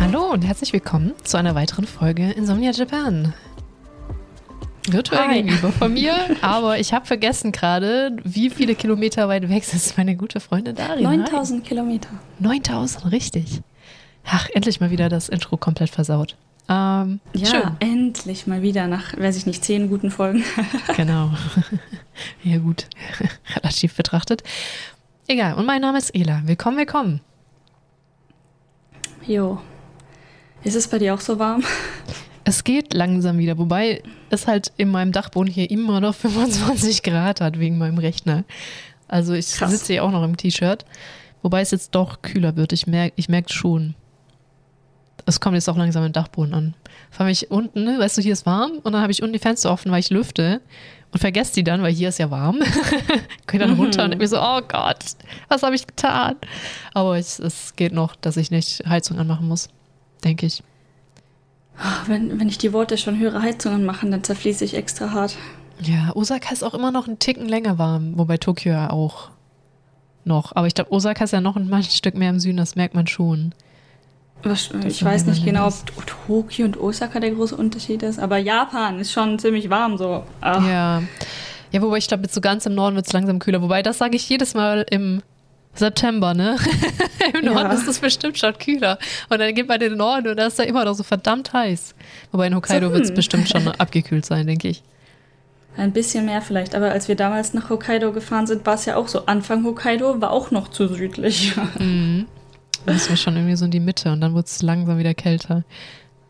Hallo und herzlich willkommen zu einer weiteren Folge Insomnia Japan. Virtuell Hi. gegenüber von mir, aber ich habe vergessen gerade, wie viele Kilometer weit weg ist meine gute Freundin Daria. 9000 Kilometer. 9000, richtig. Ach, endlich mal wieder das Intro komplett versaut. Ähm, Ja, Schön. endlich mal wieder nach, weiß ich nicht, zehn guten Folgen. Genau. ja, gut. Relativ betrachtet. Egal. Und mein Name ist Ela. Willkommen, willkommen. Jo. Ist es bei dir auch so warm? Es geht langsam wieder, wobei es halt in meinem Dachboden hier immer noch 25 Grad hat wegen meinem Rechner. Also ich Krass. sitze hier auch noch im T-Shirt, wobei es jetzt doch kühler wird. Ich merke ich merk schon. Es kommt jetzt auch langsam im Dachboden an. Vor allem ich unten, ne, weißt du, hier ist warm und dann habe ich unten die Fenster offen, weil ich lüfte und vergesse die dann, weil hier ist ja warm. Gehe dann runter und mir so, oh Gott, was habe ich getan? Aber es, es geht noch, dass ich nicht Heizung anmachen muss, denke ich. Wenn, wenn ich die Worte schon höre, Heizungen machen, dann zerfließe ich extra hart. Ja, Osaka ist auch immer noch einen Ticken länger warm, wobei Tokio ja auch noch. Aber ich glaube, Osaka ist ja noch ein Stück mehr im Süden, das merkt man schon. Was, ich war weiß nicht genau, anders. ob Tokio und Osaka der große Unterschied ist, aber Japan ist schon ziemlich warm so. Ach, Ja. Ja, wobei ich glaube, jetzt so ganz im Norden wird es langsam kühler. Wobei, das sage ich jedes Mal im September, ne? Im Ja. Norden ist es bestimmt schon kühler. Und dann geht man in den Norden und da ist da immer noch so verdammt heiß. Wobei in Hokkaido So, wird es hm. bestimmt schon abgekühlt sein, denke ich. Ein bisschen mehr vielleicht, aber als wir damals nach Hokkaido gefahren sind, war es ja auch so. Anfang Hokkaido war auch noch zu südlich. Mhm. Das war schon irgendwie so in die Mitte und dann wird es langsam wieder kälter.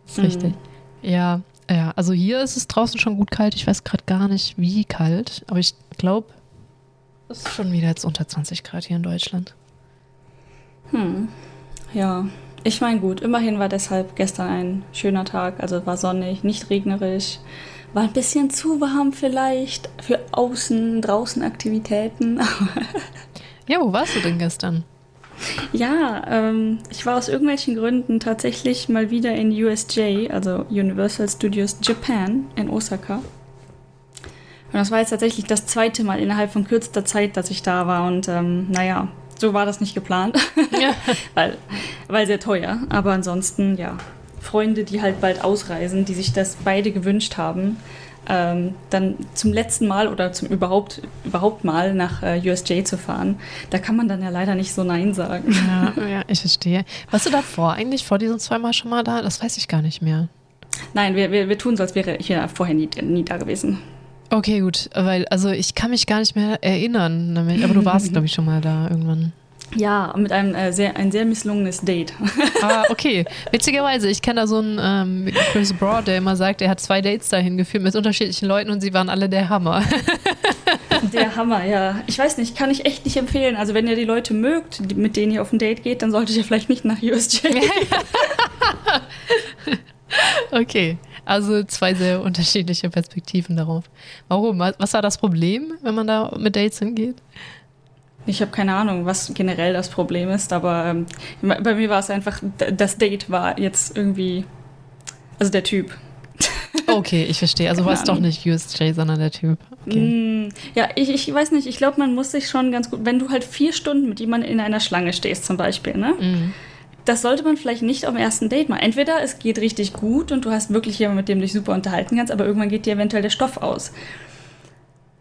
Das ist Mhm. richtig. Ja, ja, also hier ist es draußen schon gut kalt. Ich weiß gerade gar nicht, wie kalt, aber ich glaube, es ist schon wieder jetzt unter 20 Grad hier in Deutschland. Hm. Ja, ich meine gut, immerhin war deshalb gestern ein schöner Tag, also war sonnig, nicht regnerisch. War ein bisschen zu warm vielleicht für außen, draußen Aktivitäten. Ja, wo warst du denn gestern? ja, ähm, ich war aus irgendwelchen Gründen tatsächlich mal wieder in USJ, also Universal Studios Japan in Osaka. Und das war jetzt tatsächlich das zweite Mal innerhalb von kürzester Zeit, dass ich da war. Und ähm, naja, so war das nicht geplant. Ja. weil, weil sehr teuer. Aber ansonsten, ja, Freunde, die halt bald ausreisen, die sich das beide gewünscht haben, ähm, dann zum letzten Mal oder zum überhaupt, überhaupt mal nach äh, USJ zu fahren, da kann man dann ja leider nicht so Nein sagen. Ja, ja, ich verstehe. Warst du davor eigentlich, vor diesen zweimal schon mal da? Das weiß ich gar nicht mehr. Nein, wir, wir, wir tun so, als wäre ich ja vorher nie, nie da gewesen. Okay, gut, weil, also ich kann mich gar nicht mehr erinnern, damit- aber du warst, glaube ich, schon mal da irgendwann. Ja, mit einem äh, sehr, ein sehr misslungenes Date. Ah, okay. Witzigerweise, ich kenne da so einen ähm, Chris Broad, der immer sagt, er hat zwei Dates dahin geführt mit unterschiedlichen Leuten und sie waren alle der Hammer. Der Hammer, ja. Ich weiß nicht, kann ich echt nicht empfehlen. Also wenn ihr die Leute mögt, die- mit denen ihr auf ein Date geht, dann solltet ihr vielleicht nicht nach USJ. Okay, also zwei sehr unterschiedliche Perspektiven darauf. Warum? Was war das Problem, wenn man da mit Dates hingeht? Ich habe keine Ahnung, was generell das Problem ist, aber ähm, bei mir war es einfach, das Date war jetzt irgendwie, also der Typ. Okay, ich verstehe. Also war es doch nicht USJ, sondern der Typ. Okay. Mm, ja, ich, ich weiß nicht, ich glaube, man muss sich schon ganz gut, wenn du halt vier Stunden mit jemandem in einer Schlange stehst zum Beispiel, ne? Mhm. Das sollte man vielleicht nicht auf dem ersten Date machen. Entweder es geht richtig gut und du hast wirklich jemanden, mit dem du dich super unterhalten kannst, aber irgendwann geht dir eventuell der Stoff aus.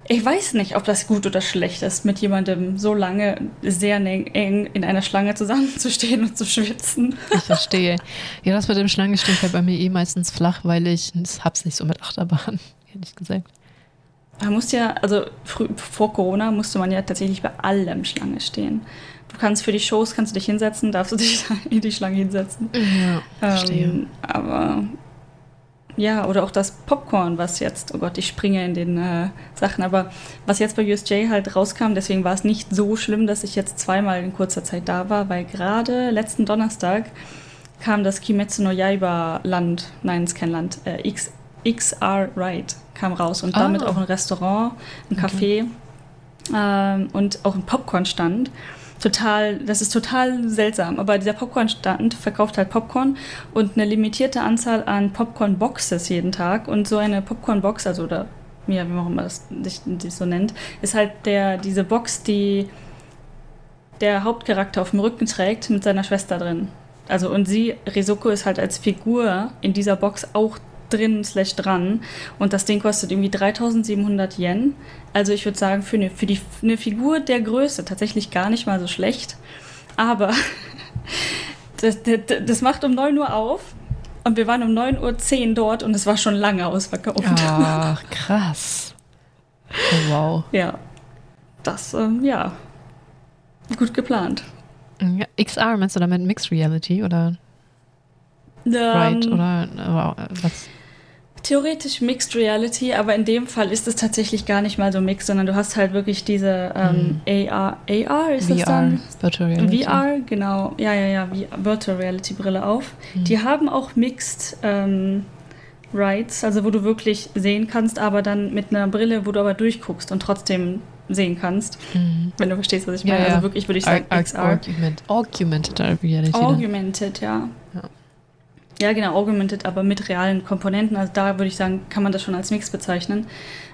Ich weiß nicht, ob das gut oder schlecht ist, mit jemandem so lange sehr eng in einer Schlange zusammenzustehen und zu schwitzen. Ich verstehe. Ja, das mit dem Schlangenstehen fällt bei mir eh meistens flach, weil ich das hab's nicht so mit Achterbahn, ehrlich gesagt. Man muss ja, also vor Corona musste man ja tatsächlich bei allem Schlange stehen. Du kannst für die Shows kannst du dich hinsetzen, darfst du dich in die Schlange hinsetzen. Ja, verstehe. Ähm, aber ja, oder auch das Popcorn, was jetzt, oh Gott, ich springe in den äh, Sachen, aber was jetzt bei USJ halt rauskam, deswegen war es nicht so schlimm, dass ich jetzt zweimal in kurzer Zeit da war, weil gerade letzten Donnerstag kam das Kimetsu no Yaiba Land, nein, es ist kein Land, äh, X, XR Ride kam raus und Ah. damit auch ein Restaurant, ein Café ähm, und auch ein Popcornstand. Total, das ist total seltsam. Aber dieser Popcorn-Stand verkauft halt Popcorn und eine limitierte Anzahl an Popcorn-Boxes jeden Tag. Und so eine Popcorn-Box, also oder ja, wie auch immer das sich, so nennt, ist halt der, diese Box, die der Hauptcharakter auf dem Rücken trägt mit seiner Schwester drin. Also und sie, Risoko, ist halt als Figur in dieser Box auch drin slash dran. Und das Ding kostet irgendwie 3700 Yen. Also ich würde sagen, für eine, für die, eine Figur der Größe tatsächlich gar nicht mal so schlecht. Aber das, das, das macht um 9 Uhr auf. Und wir waren um 9.10 Uhr dort und es war schon lange ausverkauft. Ach, krass. Oh, wow. Ja. Das, ähm, ja. Gut geplant. Ja, XR, meinst du damit Mixed Reality oder? Ähm, right, oder wow, was? Theoretisch Mixed Reality, aber in dem Fall ist es tatsächlich gar nicht mal so mixed, sondern du hast halt wirklich diese ähm, AR, AR ist das VR, dann? Virtual Reality. VR, genau. Ja, ja, ja, Virtual Reality Brille auf. Die haben auch Mixed ähm, Rides, also wo du wirklich sehen kannst, aber dann mit einer Brille, wo du aber durchguckst und trotzdem sehen kannst. Mhm. Wenn du verstehst, was ich meine. ja. Also wirklich würde ich sagen Ar- XR. Augment, augmented Reality. Augmented, ja. Ja. Ja, genau, augmented, aber mit realen Komponenten. Also da würde ich sagen, kann man das schon als Mix bezeichnen.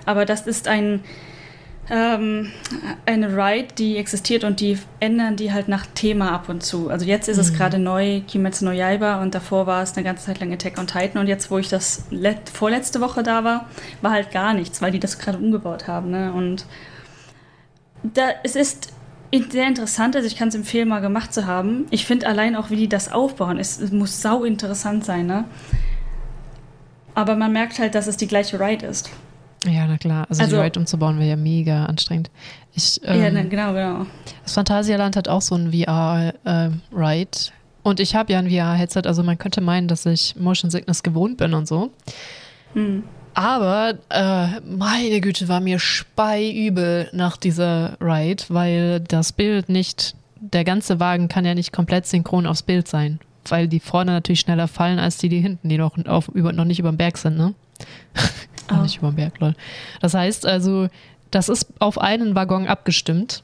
Aber das ist ein, ähm, eine Ride, die existiert und die ändern die halt nach Thema ab und zu. Also jetzt ist es Mhm. gerade neu, Kimetsu no Yaiba und davor war es eine ganze Zeit lang Attack on Titan und jetzt, wo ich das let vorletzte Woche da war, war halt gar nichts, weil die das gerade umgebaut haben. Ne? Und da, es ist sehr interessant, also ich kann es empfehlen, mal gemacht zu haben. Ich finde allein auch, wie die das aufbauen, es, es muss sau interessant sein, ne? Aber man merkt halt, dass es die gleiche Ride ist. Ja, na klar. Also, Also- die Ride umzubauen wäre ja mega anstrengend. Ich, ähm, ja, ne, genau, genau. Das Phantasialand hat auch so ein VR-Ride. und ich habe ja ein VR-Headset, also man könnte meinen, dass ich Motion Sickness gewohnt bin und so. Hm. Aber äh, meine Güte, war mir speiübel nach dieser Ride, weil das Bild nicht, der ganze Wagen kann ja nicht komplett synchron aufs Bild sein. Weil die vorne natürlich schneller fallen als die, die hinten, die noch, auf, über, noch nicht über dem Berg sind, ne? noch Oh. nicht über dem Berg, lol. Das heißt also, das ist auf einen Waggon abgestimmt.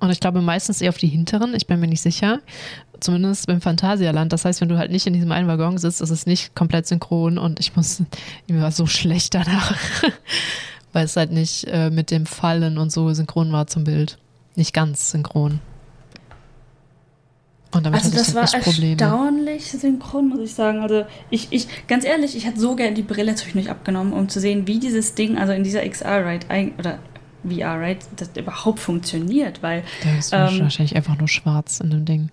Und ich glaube meistens eher auf die hinteren, ich bin mir nicht sicher. Zumindest beim Phantasialand. Das heißt, wenn du halt nicht in diesem einen Waggon sitzt, ist es nicht komplett synchron und ich muss, mir war so schlecht danach, weil es halt nicht äh, mit dem Fallen und so synchron war zum Bild. Nicht ganz synchron. Und damit Also das dann war Probleme. erstaunlich synchron, muss ich sagen. Also ich, ich, ganz ehrlich, ich hätte so gerne die Brille zwischendurch abgenommen, um zu sehen, wie dieses Ding, also in dieser XR-Ride oder VR-Ride, das überhaupt funktioniert, weil Der ist ähm, wahrscheinlich einfach nur schwarz in dem Ding.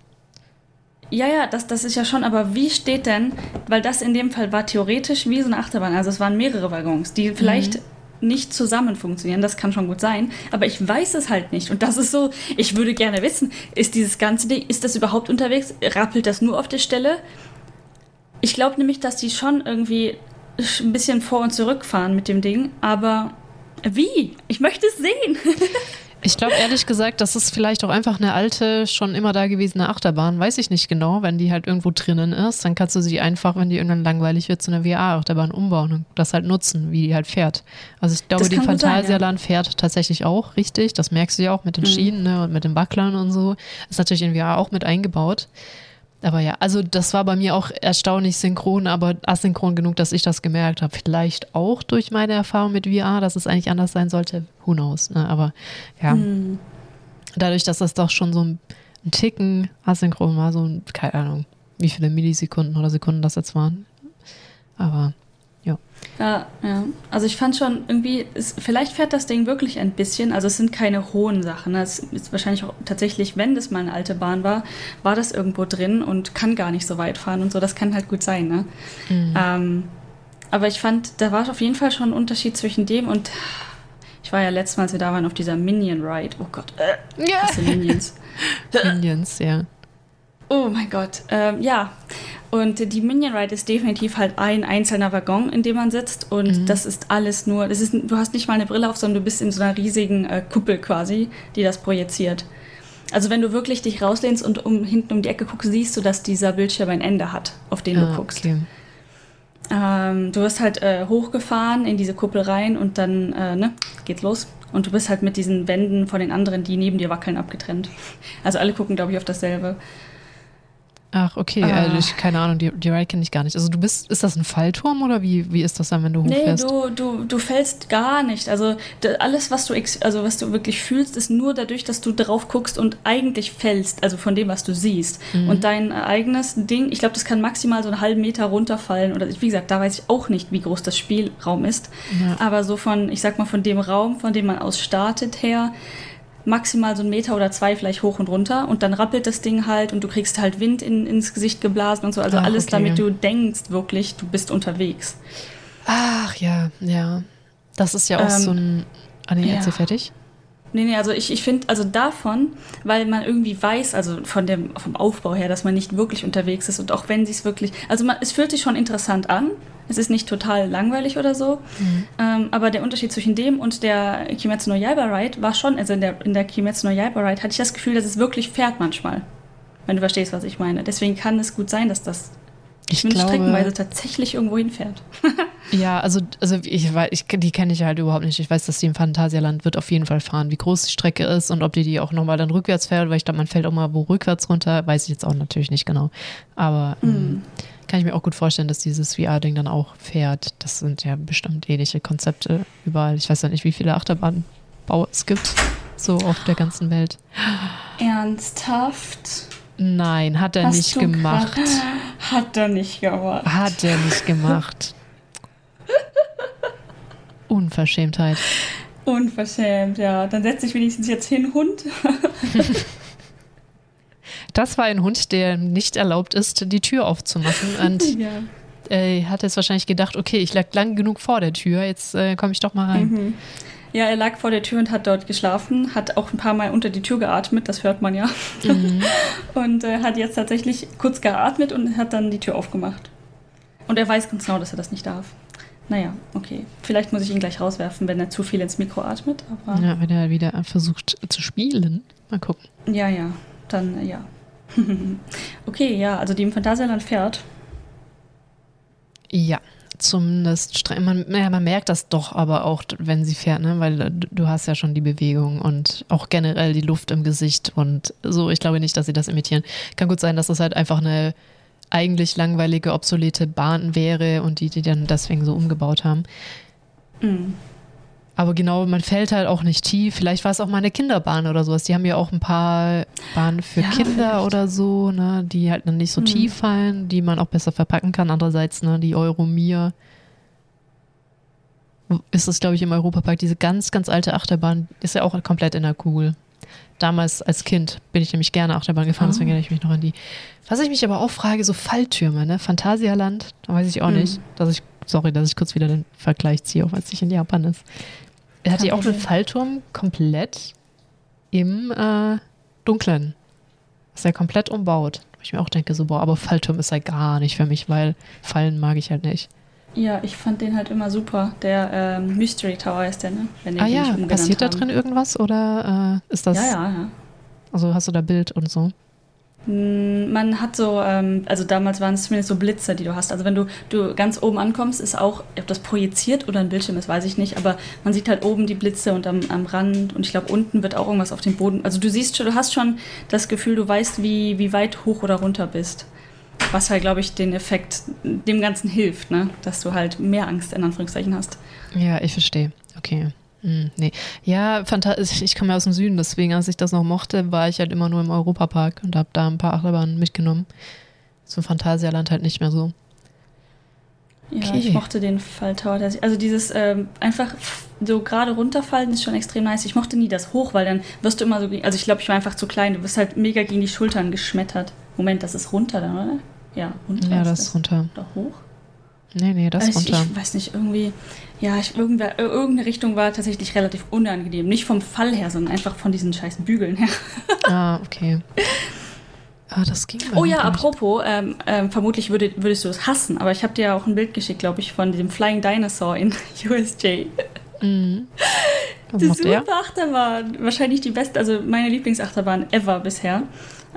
Ja, ja, das, das ist ja schon, aber wie steht denn, weil das in dem Fall war theoretisch wie so eine Achterbahn, also es waren mehrere Waggons, die vielleicht nicht zusammen funktionieren, das kann schon gut sein, aber ich weiß es halt nicht und das ist so, ich würde gerne wissen, ist dieses ganze Ding, ist das überhaupt unterwegs, rappelt das nur auf der Stelle? Ich glaube nämlich, dass die schon irgendwie ein bisschen vor und zurück fahren mit dem Ding, aber wie? Ich möchte es sehen. Ich glaube ehrlich gesagt, das ist vielleicht auch einfach eine alte, schon immer da gewesene Achterbahn. Weiß ich nicht genau. Wenn die halt irgendwo drinnen ist, dann kannst du sie einfach, wenn die irgendwann langweilig wird, zu einer VR-Achterbahn umbauen und das halt nutzen, wie die halt fährt. Also ich glaube, die Phantasialand fährt tatsächlich auch richtig. Das merkst du ja auch mit den Mhm. Schienen ne, und mit den Wacklern und so. Ist natürlich in VR auch mit eingebaut. Aber ja, also das war bei mir auch erstaunlich synchron, aber asynchron genug, dass ich das gemerkt habe. Vielleicht auch durch meine Erfahrung mit VR, dass es eigentlich anders sein sollte. Who knows? Ne? Aber ja, Hm. dadurch, dass das doch schon so ein, ein Ticken asynchron war, so ein, keine Ahnung, wie viele Millisekunden oder Sekunden das jetzt waren. Aber Ja, ja. Also ich fand schon irgendwie, es, vielleicht fährt das Ding wirklich ein bisschen. Also es sind keine hohen Sachen. ne? Es ist wahrscheinlich auch tatsächlich, wenn das mal eine alte Bahn war, war das irgendwo drin und kann gar nicht so weit fahren und so. Das kann halt gut sein, ne? Ähm, aber ich fand, da war auf jeden Fall schon ein Unterschied zwischen dem und ich war ja letztes Mal, als wir da waren, auf dieser Minion Ride. Oh Gott, äh, ja. Minions. Minions, ja. Oh mein Gott, ähm, ja. Und die Minion Ride ist definitiv halt ein einzelner Waggon, in dem man sitzt. Und Mhm. das ist alles nur, das ist, du hast nicht mal eine Brille auf, sondern du bist in so einer riesigen äh, Kuppel quasi, die das projiziert. Also wenn du wirklich dich rauslehnst und um, hinten um die Ecke guckst, siehst du, dass dieser Bildschirm ein Ende hat, auf den du Ah, guckst. okay. Ähm, du wirst halt äh, hochgefahren in diese Kuppel rein und dann äh, ne, geht's los. Und du bist halt mit diesen Wänden von den anderen, die neben dir wackeln, abgetrennt. Also alle gucken, glaube ich, auf dasselbe. Ach, okay, Ah. äh, ich, keine Ahnung, die, die Ride kenne ich gar nicht. Also du bist, ist das ein Fallturm oder wie, wie ist das dann, wenn du Nee, hochfährst? du, du, du fällst gar nicht. Also alles, was du, also was du wirklich fühlst, ist nur dadurch, dass du drauf guckst und eigentlich fällst, also von dem, was du siehst. Mhm. Und dein eigenes Ding, ich glaube, das kann maximal so einen halben Meter runterfallen. Oder wie gesagt, da weiß ich auch nicht, wie groß das Spielraum ist. Ja. Aber so von, ich sag mal, von dem Raum, von dem man aus startet her, maximal so einen Meter oder zwei vielleicht hoch und runter und dann rappelt das Ding halt und du kriegst halt Wind in, ins Gesicht geblasen und so. Also Ach, alles, okay. damit du denkst wirklich, du bist unterwegs. Ach ja, ja. Das ist ja auch Ähm, so ein. Ah, nee, ja. erzähl fertig. Nee, nee, also ich, ich finde, also davon, weil man irgendwie weiß, also von dem, vom Aufbau her, dass man nicht wirklich unterwegs ist und auch wenn sie es wirklich, also man, es fühlt sich schon interessant an, es ist nicht total langweilig oder so, ähm, aber der Unterschied zwischen dem und der Kimetsu no Yaiba Ride war schon, also in der, in der Kimetsu no Yaiba Ride hatte ich das Gefühl, dass es wirklich fährt manchmal, wenn du verstehst, was ich meine. Deswegen kann es gut sein, dass das Ich zumindest glaube, streckenweise tatsächlich irgendwo hinfährt. ja, also, also ich weiß, ich, die kenne ich halt überhaupt nicht. Ich weiß, dass die im Phantasialand wird auf jeden Fall fahren. Wie groß die Strecke ist und ob die die auch nochmal dann rückwärts fährt, weil ich glaube, man fällt auch mal wo rückwärts runter, weiß ich jetzt auch natürlich nicht genau. Aber ähm, kann ich mir auch gut vorstellen, dass dieses VR-Ding dann auch fährt. Das sind ja bestimmt ähnliche Konzepte überall. Ich weiß ja nicht, wie viele Achterbahnbau es gibt, so auf der ganzen Welt. Ernsthaft? Nein, hat er Hast nicht gemacht. Hat er nicht gemacht. Hat er nicht gemacht. Unverschämtheit. Unverschämt, ja. Dann setz dich wenigstens jetzt hin, Hund. Das war ein Hund, der nicht erlaubt ist, die Tür aufzumachen. Und ja. äh, hat jetzt wahrscheinlich gedacht, okay, ich lag lang genug vor der Tür, jetzt äh, komme ich doch mal rein. Mhm. Ja, er lag vor der Tür und hat dort geschlafen, hat auch ein paar Mal unter die Tür geatmet, das hört man ja. Mhm. Und äh, hat jetzt tatsächlich kurz geatmet und hat dann die Tür aufgemacht. Und er weiß ganz genau, dass er das nicht darf. Naja, okay. Vielleicht muss ich ihn gleich rauswerfen, wenn er zu viel ins Mikro atmet. Aber Ja, wenn er wieder versucht zu spielen. Mal gucken. ja, ja, dann äh, ja. okay, ja, also die im Phantasialand fährt. Ja, zumindest streng. Man, naja, man merkt das doch aber auch, wenn sie fährt, ne? weil äh, du hast ja schon die Bewegung und auch generell die Luft im Gesicht und so. Ich glaube nicht, dass sie das imitieren. Kann gut sein, dass das halt einfach eine eigentlich langweilige, obsolete Bahn wäre und die die dann deswegen so umgebaut haben. Mhm. Aber genau, man fällt halt auch nicht tief. Vielleicht war es auch mal eine Kinderbahn oder sowas. Die haben ja auch ein paar Bahnen für Ja, Kinder vielleicht. oder so, ne, die halt dann nicht so Mhm. tief fallen, die man auch besser verpacken kann. Andererseits, ne, die Euromir ist es, glaube ich, im Europapark. Diese ganz, ganz alte Achterbahn ist ja auch komplett in der Kugel. Damals als Kind bin ich nämlich gerne Achterbahn gefahren, Ah. deswegen erinnere ich mich noch an die. Was ich mich aber auch frage, so Falltürme, ne? Phantasialand, da weiß ich auch Mhm. nicht, dass ich, sorry, dass ich kurz wieder den Vergleich ziehe, auch es nicht in Japan ist. Er hat Kein die auch einen Problem. Fallturm komplett im äh, Dunklen. Ist ja komplett umbaut. Wo ich mir auch denke, so, boah, aber Fallturm ist ja gar nicht für mich, weil Fallen mag ich halt nicht. Ja, ich fand den halt immer super. Der ähm, Mystery Tower ist der, ne? Wenn ah den ja, passiert da haben. drin irgendwas oder äh, ist das, Ja, ja, ja. also hast du da Bild und so? Mm, Man hat so, ähm, also damals waren es zumindest so Blitze, die du hast. Also wenn du, du ganz oben ankommst, ist auch, ob das projiziert oder ein Bildschirm ist, weiß ich nicht, aber man sieht halt oben die Blitze und am, am Rand und ich glaube unten wird auch irgendwas auf dem Boden. Also du siehst schon, du hast schon das Gefühl, du weißt, wie, wie weit hoch oder runter bist. Was halt, glaube ich, den Effekt dem Ganzen hilft, ne? Dass du halt mehr Angst in Anführungszeichen hast. Ja, ich verstehe. Okay. Hm, nee. Ja, ich komme ja aus dem Süden, deswegen, als ich das noch mochte, war ich halt immer nur im Europapark und habe da ein paar Achterbahnen mitgenommen. Zum Phantasialand halt nicht mehr so. Ja, Okay. ich mochte den Falltower. Also dieses ähm, einfach so gerade runterfallen ist schon extrem nice. Ich mochte nie das hoch, weil dann wirst du immer so, also ich glaube, ich war einfach zu klein. Du wirst halt mega gegen die Schultern geschmettert. Moment, das ist runter dann, oder? Ja, runter. Ja, das ist runter. Doch hoch? Nee, nee, das ist Also ich, runter. ich weiß nicht, irgendwie, ja, ich, irgendwer, irgendeine Richtung war tatsächlich relativ unangenehm. Nicht vom Fall her, sondern einfach von diesen scheiß Bügeln her. Ah, okay. Ah, das ging Oh ja, apropos, ähm, ähm, vermutlich würde, würdest du es hassen, aber ich habe dir ja auch ein Bild geschickt, glaube ich, von dem Flying Dinosaur in USJ. Mhm. Macht der? super Achterbahn. Wahrscheinlich die beste, also meine Lieblingsachterbahn ever bisher.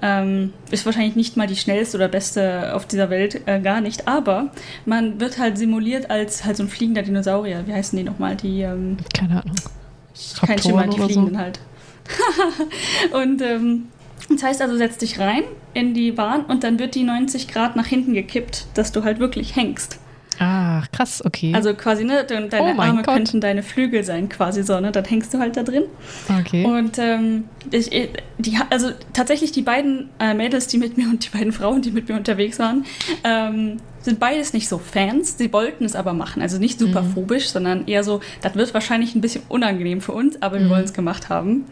Ähm, ist wahrscheinlich nicht mal die schnellste oder beste auf dieser Welt, äh, gar nicht. Aber man wird halt simuliert als halt so ein fliegender Dinosaurier. Wie heißen die nochmal? Die, ähm, Keine Ahnung. kein Schimmer, die oder fliegen so. halt. und ähm, das heißt also, setz dich rein in die Bahn und dann wird die 90 Grad nach hinten gekippt, dass du halt wirklich hängst. Ach, krass, okay. Also quasi, ne, de- deine Oh Arme Gott. könnten deine Flügel sein, quasi so, ne? Dann hängst du halt da drin. okay. Und ähm, ich, ich- die, also tatsächlich die beiden äh, Mädels, die mit mir und die beiden Frauen, die mit mir unterwegs waren, ähm, sind beides nicht so Fans. Sie wollten es aber machen. Also nicht super Mhm. phobisch, sondern eher so, das wird wahrscheinlich ein bisschen unangenehm für uns, aber wir Mhm. wollen es gemacht haben.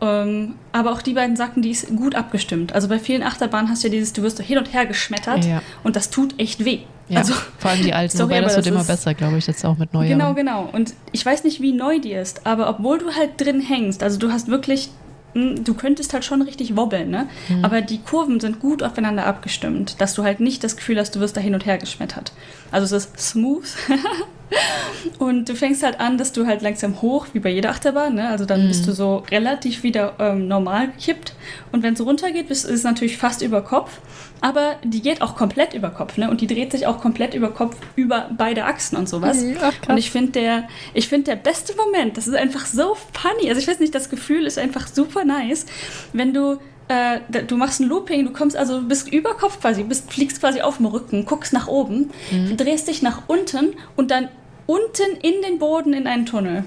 Ähm, aber auch die beiden sagten, die ist gut abgestimmt. Also bei vielen Achterbahnen hast du ja dieses, du wirst so hin und her geschmettert Ja. und das tut echt weh. Ja, Also vor allem die alten, sorry, wobei das wird das immer besser, glaube ich, jetzt auch mit Neujahren. Genau, genau. Und ich weiß nicht, wie neu die ist, aber obwohl du halt drin hängst, also du hast wirklich, mh, du könntest halt schon richtig wobbeln, ne? Mhm. Aber die Kurven sind gut aufeinander abgestimmt, dass du halt nicht das Gefühl hast, du wirst da hin und her geschmettert. Also es ist smooth. Und du fängst halt an, dass du halt langsam hoch, wie bei jeder Achterbahn, ne? Also dann Mhm. bist du so relativ wieder ähm, normal gekippt. Und wenn es runtergeht, bist, ist es natürlich fast über Kopf. Aber die geht auch komplett über Kopf, ne? Und die dreht sich auch komplett über Kopf über beide Achsen und sowas. Mhm, ach, krass. Und ich finde der, ich finde der beste Moment, das ist einfach so funny. Also ich weiß nicht, das Gefühl ist einfach super nice, wenn du äh, du machst ein Looping, du kommst also du bist über Kopf quasi, bist, fliegst quasi auf dem Rücken, guckst nach oben, Mhm. drehst dich nach unten und dann unten in den Boden in einen Tunnel.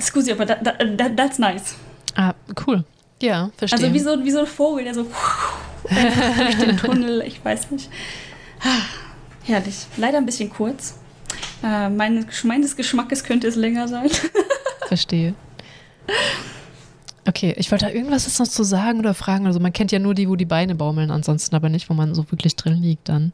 Scusi, aber da, da, da, that's nice. Ah, cool. Ja, verstehe. Also wie so, wie so ein Vogel, der so durch den Tunnel, ich weiß nicht. Herrlich. Leider ein bisschen kurz. Äh, meine, meines Geschmackes könnte es länger sein. Verstehe. Okay, ich wollte da irgendwas jetzt noch zu sagen oder fragen. Also man kennt ja nur die, wo die Beine baumeln, ansonsten aber nicht, wo man so wirklich drin liegt dann.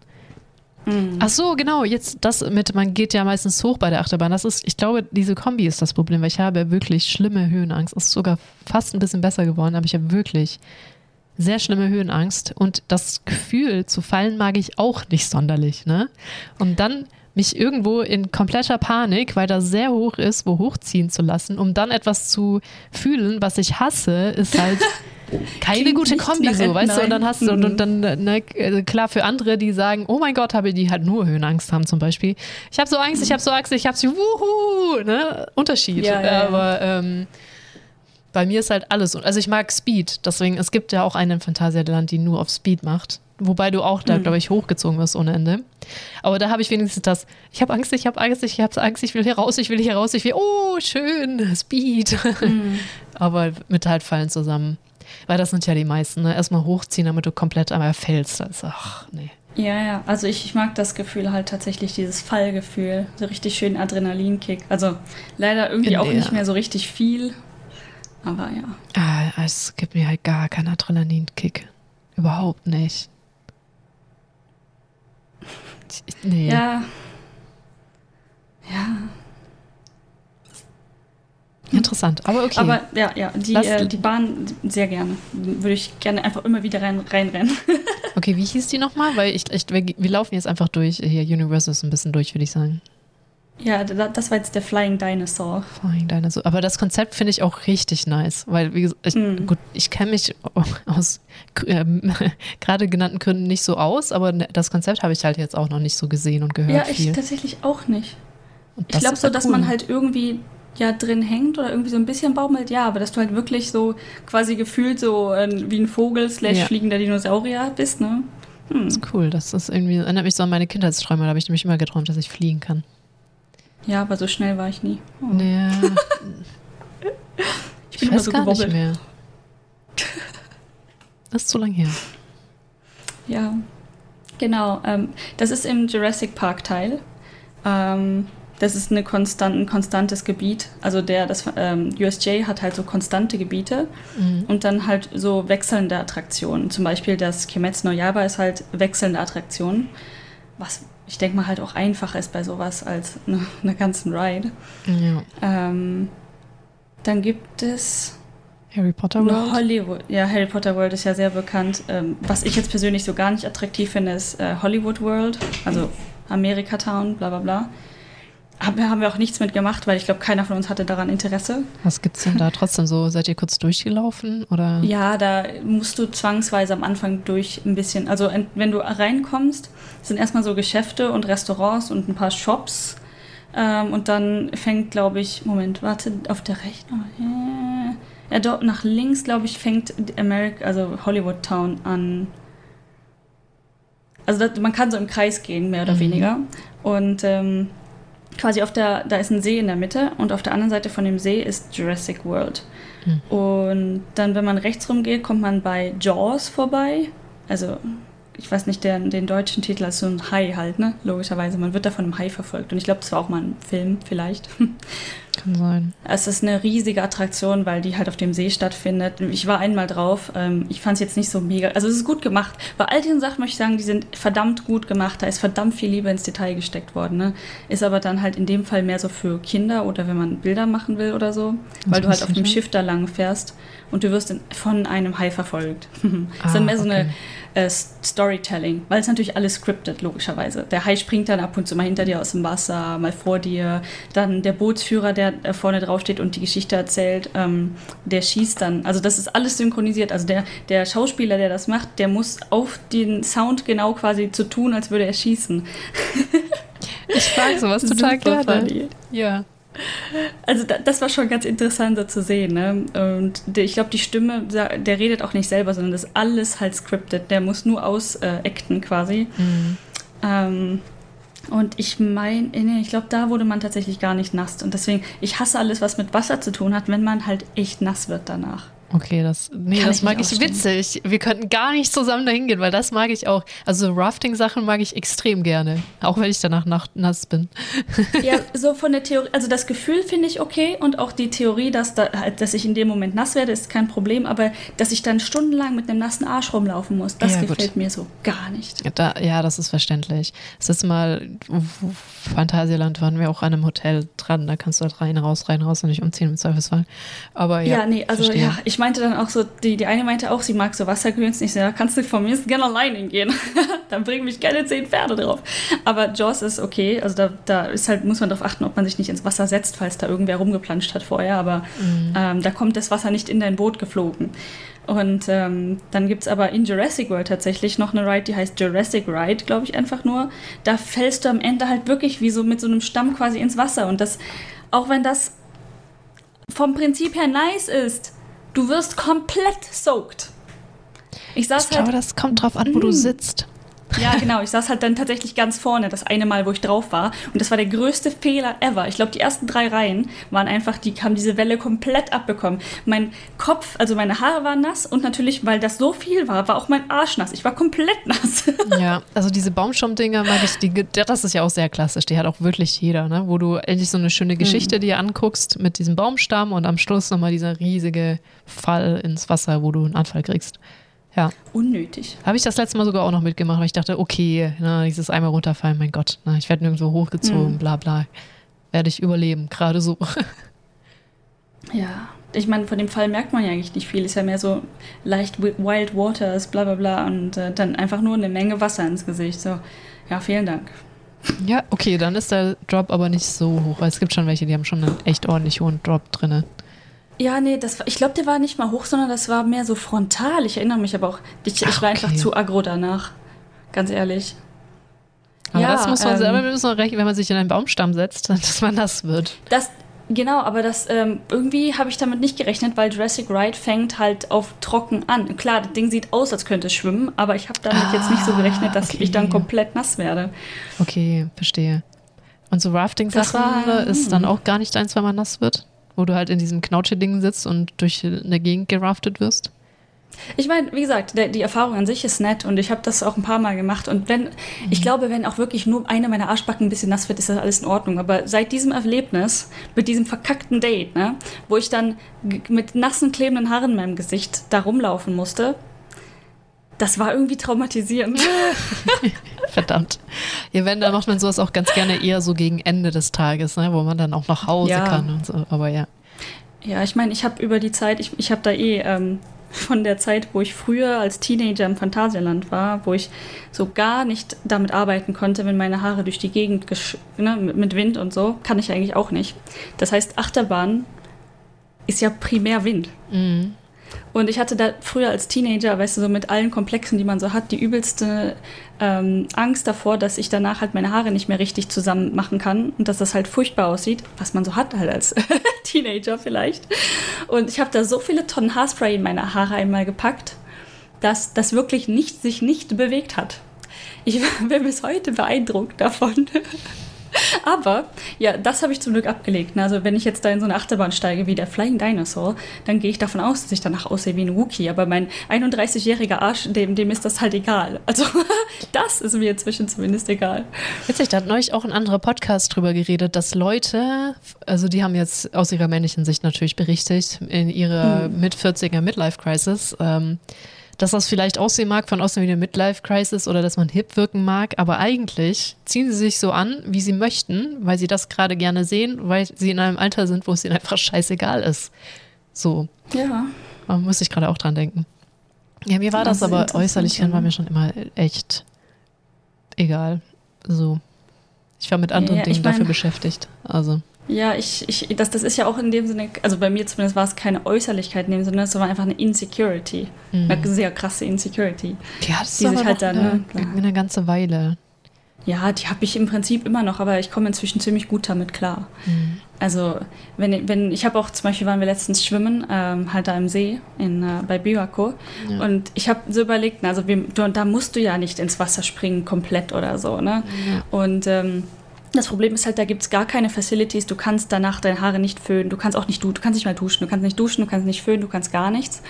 Ach so, genau, jetzt das mit, man geht ja meistens hoch bei der Achterbahn. Das ist, ich glaube, diese Kombi ist das Problem, weil ich habe wirklich schlimme Höhenangst. Ist sogar fast ein bisschen besser geworden, aber ich habe wirklich sehr schlimme Höhenangst und das Gefühl zu fallen mag ich auch nicht sonderlich, ne? Und dann mich irgendwo in kompletter Panik, weil das sehr hoch ist, wo hochziehen zu lassen, um dann etwas zu fühlen, was ich hasse, ist halt keine Klingt gute Kombi so, weißt du? Und dann hast du, und, Mhm. und dann, ne, äh, klar, für andere, die sagen, oh mein Gott, habe die halt nur Höhenangst haben zum Beispiel. Ich habe so Angst, ich habe so Angst, ich habe so, wuhu, ne? Unterschied. Ja, ja. Aber ähm, bei mir ist halt alles. Also ich mag Speed, deswegen, es gibt ja auch einen im Phantasialand, die nur auf Speed macht. Wobei du auch da, Mhm. glaube ich, hochgezogen wirst ohne Ende. Aber da habe ich wenigstens das, ich habe Angst, ich habe Angst, ich habe Angst, ich will hier raus, ich will hier raus, ich will, oh, schön, Speed. Mhm. Aber mit halt Fallen zusammen. Weil das sind ja die meisten, ne? Erstmal hochziehen, damit du komplett einmal fällst. Das ist, ach, nee. Ja, ja. Also ich, ich mag das Gefühl halt tatsächlich, dieses Fallgefühl. So richtig schön Adrenalinkick. Also leider irgendwie auch Ja. nicht mehr so richtig viel. Aber ja. Ah, es gibt mir halt gar keinen Adrenalinkick. Überhaupt nicht. Ich- Nee. Ja. Ja. Interessant. Aber okay. Aber ja, ja, die, äh, die Bahn sehr gerne. Würde ich gerne einfach immer wieder rein, reinrennen. okay, wie hieß die nochmal? Weil ich, ich, wir, wir laufen jetzt einfach durch. Hier, Universe ist ein bisschen durch, würde ich sagen. Ja, da- das war jetzt der Flying Dinosaur. Flying Dinosaur. Aber das Konzept finde ich auch richtig nice, weil wie gesagt, ich, Mhm. gut, ich kenne mich aus ähm, gerade genannten Gründen nicht so aus, aber ne- das Konzept habe ich halt jetzt auch noch nicht so gesehen und gehört Ja, ich viel. tatsächlich auch nicht. Ich glaube so, ja dass cool. man halt irgendwie ja drin hängt oder irgendwie so ein bisschen baumelt, ja, aber dass du halt wirklich so quasi gefühlt so äh, wie ein Vogel slash Ja. fliegender Dinosaurier bist, ne? Hm. Das ist cool. Das ist irgendwie, erinnert mich so an meine Kindheitsträume. Da habe ich nämlich immer geträumt, dass ich fliegen kann. Ja, aber so schnell war ich nie. Oh. Ja, Ich ich bin immer weiß so gar nicht mehr. Das ist zu lang her. Ja, genau. Ähm, das ist im Jurassic Park Teil. Ähm, das ist eine konstant, ein konstantes Gebiet. Also der, das ähm, USJ hat halt so konstante Gebiete Mhm. und dann halt so wechselnde Attraktionen. Zum Beispiel das Kimetsu no Yaiba ist halt wechselnde Attraktionen, was ich denke mal halt auch einfacher ist bei sowas als eine, eine ganzen Ride. Ja. Ähm, dann gibt es Harry Potter World. Hollywood. Ja, Harry Potter World ist ja sehr bekannt. Ähm, was ich jetzt persönlich so gar nicht attraktiv finde, ist äh, Hollywood World, also Amerika Town, bla bla bla. Haben, haben wir auch nichts mit gemacht, weil ich glaube, keiner von uns hatte daran Interesse. Was gibt's denn da trotzdem so? Seid ihr kurz durchgelaufen? Oder? Ja, da musst du zwangsweise am Anfang durch ein bisschen. Also, wenn du reinkommst, sind erstmal so Geschäfte und Restaurants und ein paar Shops. Ähm, und dann fängt, glaube ich, Moment, warte, auf der Rechnung. Äh, ja, dort nach links, glaube ich, fängt America, also Hollywood Town an. Also das, man kann so im Kreis gehen, mehr oder Mhm. weniger. Und ähm, quasi auf der, da ist ein See in der Mitte und auf der anderen Seite von dem See ist Jurassic World. Mhm. Und dann, wenn man rechts rumgeht, kommt man bei Jaws vorbei. Also, ich weiß nicht, der, den deutschen Titel ist so ein Hai halt, ne? Logischerweise. Man wird da von einem Hai verfolgt. Und ich glaube, das war auch mal ein Film, vielleicht. Kann sein. Es ist eine riesige Attraktion, weil die halt auf dem See stattfindet. Ich war einmal drauf. Ähm, ich fand es jetzt nicht so mega. Also es ist gut gemacht. Bei all diesen Sachen möchte ich sagen, die sind verdammt gut gemacht. Da ist verdammt viel Liebe ins Detail gesteckt worden. Ne? Ist aber dann halt in dem Fall mehr so für Kinder oder wenn man Bilder machen will oder so. Weil du halt auf dem? Schiff da lang fährst und du wirst in, von einem Hai verfolgt. ist Ah, dann mehr so okay. eine äh, Storytelling, weil es natürlich alles scripted, logischerweise. Der Hai springt dann ab und zu mal hinter dir aus dem Wasser, mal vor dir. Dann der Bootsführer, der äh, vorne drauf steht und die Geschichte erzählt, ähm, der schießt dann. Also das ist alles synchronisiert. Also der, der Schauspieler, der das macht, der muss auf den Sound genau quasi zu tun, als würde er schießen. Ich mag sowas total gerne. Ja. Also da, das war schon ganz interessant so zu sehen. Ne? Und ich glaube, die Stimme, der, redet auch nicht selber, sondern das ist alles halt scripted. Der muss nur ausacten quasi. Mhm. Ähm, und ich meine, nee, ich glaube, da wurde man tatsächlich gar nicht nass. Und deswegen, ich hasse alles, was mit Wasser zu tun hat, wenn man halt echt nass wird danach. Okay, das, nee, Kann das ich mag ich witzig. Wir könnten gar nicht zusammen dahin gehen, weil das mag ich auch. Also Rafting-Sachen mag ich extrem gerne. Auch wenn ich danach nach, nass bin. Ja, so von der Theorie, also das Gefühl finde ich okay und auch die Theorie, dass, da, halt, dass ich in dem Moment nass werde, ist kein Problem, aber dass ich dann stundenlang mit einem nassen Arsch rumlaufen muss, das Ja, gut. gefällt mir so gar nicht. Da, ja, das ist verständlich. Das ist mal, Phantasialand waren wir auch an einem Hotel dran. Da kannst du halt rein, raus, rein, raus und nicht umziehen im Zweifelsfall. Aber ja, Ja, nee, also verstehe. ja, ich meinte dann auch so, die, die eine meinte auch, sie mag so Wassergedöns nicht. so, Ja, kannst du von mir gerne allein hingehen. dann bringen mich gerne zehn Pferde drauf. Aber Jaws ist okay. Also da, da ist halt, muss man darauf achten, ob man sich nicht ins Wasser setzt, falls da irgendwer rumgeplanscht hat vorher. Aber Mhm. ähm, da kommt das Wasser nicht in dein Boot geflogen. Und ähm, dann gibt es aber in Jurassic World tatsächlich noch eine Ride, die heißt Jurassic Ride, glaube ich einfach nur. Da fällst du am Ende halt wirklich wie so mit so einem Stamm quasi ins Wasser. Und das, auch wenn das vom Prinzip her nice ist, du wirst komplett soaked. Ich Ich saß glaube, halt, das kommt drauf an, wo du sitzt. Ja genau, ich saß halt dann tatsächlich ganz vorne, das eine Mal, wo ich drauf war. Und das war der größte Fehler ever. Ich glaube, die ersten drei Reihen waren einfach, die haben diese Welle komplett abbekommen. Mein Kopf, also meine Haare waren nass und natürlich, weil das so viel war, war auch mein Arsch nass. Ich war komplett nass. Ja, also diese Baumstammdinger mag ich, die, das ist ja auch sehr klassisch, die hat auch wirklich jeder, ne? wo du endlich so eine schöne Geschichte dir anguckst mit diesem Baumstamm und am Schluss nochmal dieser riesige Fall ins Wasser, wo du einen Anfall kriegst. Ja, Unnötig. habe ich das letzte Mal sogar auch noch mitgemacht, weil ich dachte, okay, na, dieses einmal runterfallen, mein Gott, na, ich werde nirgendwo hochgezogen, Mhm. bla bla. Werde ich überleben, gerade so. Ja, ich meine, von dem Fall merkt man ja eigentlich nicht viel. Ist ja mehr so leicht wi- Wild Waters, bla bla bla und äh, dann einfach nur eine Menge Wasser ins Gesicht. So, ja, vielen Dank. ja, okay, dann ist der Drop aber nicht so hoch, weil es gibt schon welche, die haben schon einen echt ordentlich hohen Drop drinne. Ja, nee, das war, ich glaube, der war nicht mal hoch, sondern das war mehr so frontal. Ich erinnere mich aber auch, ich, ich Ach, war einfach okay. zu aggro danach. Ganz ehrlich. Aber Ja, das muss man ähm, selber, wir müssen auch rechnen, wenn man sich in einen Baumstamm setzt, dass man nass wird. Das, genau, aber das, ähm, irgendwie habe ich damit nicht gerechnet, weil Jurassic Ride fängt halt auf trocken an. Klar, das Ding sieht aus, als könnte es schwimmen, aber ich habe damit jetzt nicht so gerechnet, dass okay. ich dann komplett nass werde. Okay, verstehe. Und so Rafting-Sachen ist dann hm. auch gar nicht eins, wenn man nass wird? Wo du halt in diesem Knautsche-Ding sitzt und durch eine Gegend geraftet wirst? Ich meine, wie gesagt, der, die Erfahrung an sich ist nett und ich habe das auch ein paar Mal gemacht. Und wenn, Mhm. ich glaube, wenn auch wirklich nur eine meiner Arschbacken ein bisschen nass wird, ist das alles in Ordnung. Aber seit diesem Erlebnis, mit diesem verkackten Date, ne, wo ich dann mit nassen, klebenden Haaren in meinem Gesicht da rumlaufen musste, das war irgendwie traumatisierend. Verdammt. Ja, wenn, dann macht man sowas auch ganz gerne eher so gegen Ende des Tages, ne, wo man dann auch nach Hause Ja. kann und so. Aber ja. Ja, ich meine, ich habe über die Zeit, ich, ich habe da eh ähm, von der Zeit, wo ich früher als Teenager im Phantasialand war, wo ich so gar nicht damit arbeiten konnte, wenn meine Haare durch die Gegend, gesch ne, mit mit Wind und so, kann ich eigentlich auch nicht. Das heißt, Achterbahn ist ja primär Wind. Mhm. Und ich hatte da früher als Teenager, weißt du, so mit allen Komplexen, die man so hat, die übelste ähm, Angst davor, dass ich danach halt meine Haare nicht mehr richtig zusammen machen kann und dass das halt furchtbar aussieht, was man so hat halt als Teenager vielleicht. Und ich habe da so viele Tonnen Haarspray in meine Haare einmal gepackt, dass das wirklich nicht, sich nicht bewegt hat. Ich bin bis heute beeindruckt davon. Aber ja, das habe ich zum Glück abgelegt. Ne? Also wenn ich jetzt da in so eine Achterbahn steige wie der Flying Dinosaur, dann gehe ich davon aus, dass ich danach aussehe wie ein Wookie. Aber mein 31-jähriger Arsch, dem, dem ist das halt egal. Also das ist mir inzwischen zumindest egal. Witzig, da hat neulich auch ein anderer Podcast drüber geredet, dass Leute, also die haben jetzt aus ihrer männlichen Sicht natürlich berichtet, in ihrer hm. Mit-40er Midlife-Crisis, ähm, dass das vielleicht aussehen mag von außen wie eine Midlife-Crisis oder dass man hip wirken mag, aber eigentlich ziehen sie sich so an, wie sie möchten, weil sie das gerade gerne sehen, weil sie in einem Alter sind, wo es ihnen einfach scheißegal ist. So. Ja. Man muss sich gerade auch dran denken. Ja, mir war das, das aber äußerlich war mir schon immer echt egal. So. Ich war mit anderen ja, Dingen mein, dafür beschäftigt. Also. Ja, ich, ich, das, das ist ja auch in dem Sinne, also bei mir zumindest war es keine Äußerlichkeit in dem Sinne, es war einfach eine Insecurity. Mhm. Eine sehr krasse Insecurity. Die ist sich halt dann eine, ne, eine ganze Weile. Ja, die habe ich im Prinzip immer noch, aber ich komme inzwischen ziemlich gut damit klar. Mhm. Also, wenn, wenn ich habe auch zum Beispiel waren wir letztens schwimmen, ähm, halt da im See in, äh, bei Biwako. Ja. Und ich habe so überlegt, also wir, da musst du ja nicht ins Wasser springen komplett oder so, ne? Ja. Und ähm, das Problem ist halt, da gibt es gar keine Facilities. Du kannst danach deine Haare nicht föhnen. Du kannst auch nicht, du, du kannst nicht mal duschen. Du kannst nicht duschen, du kannst nicht föhnen, du kannst gar nichts.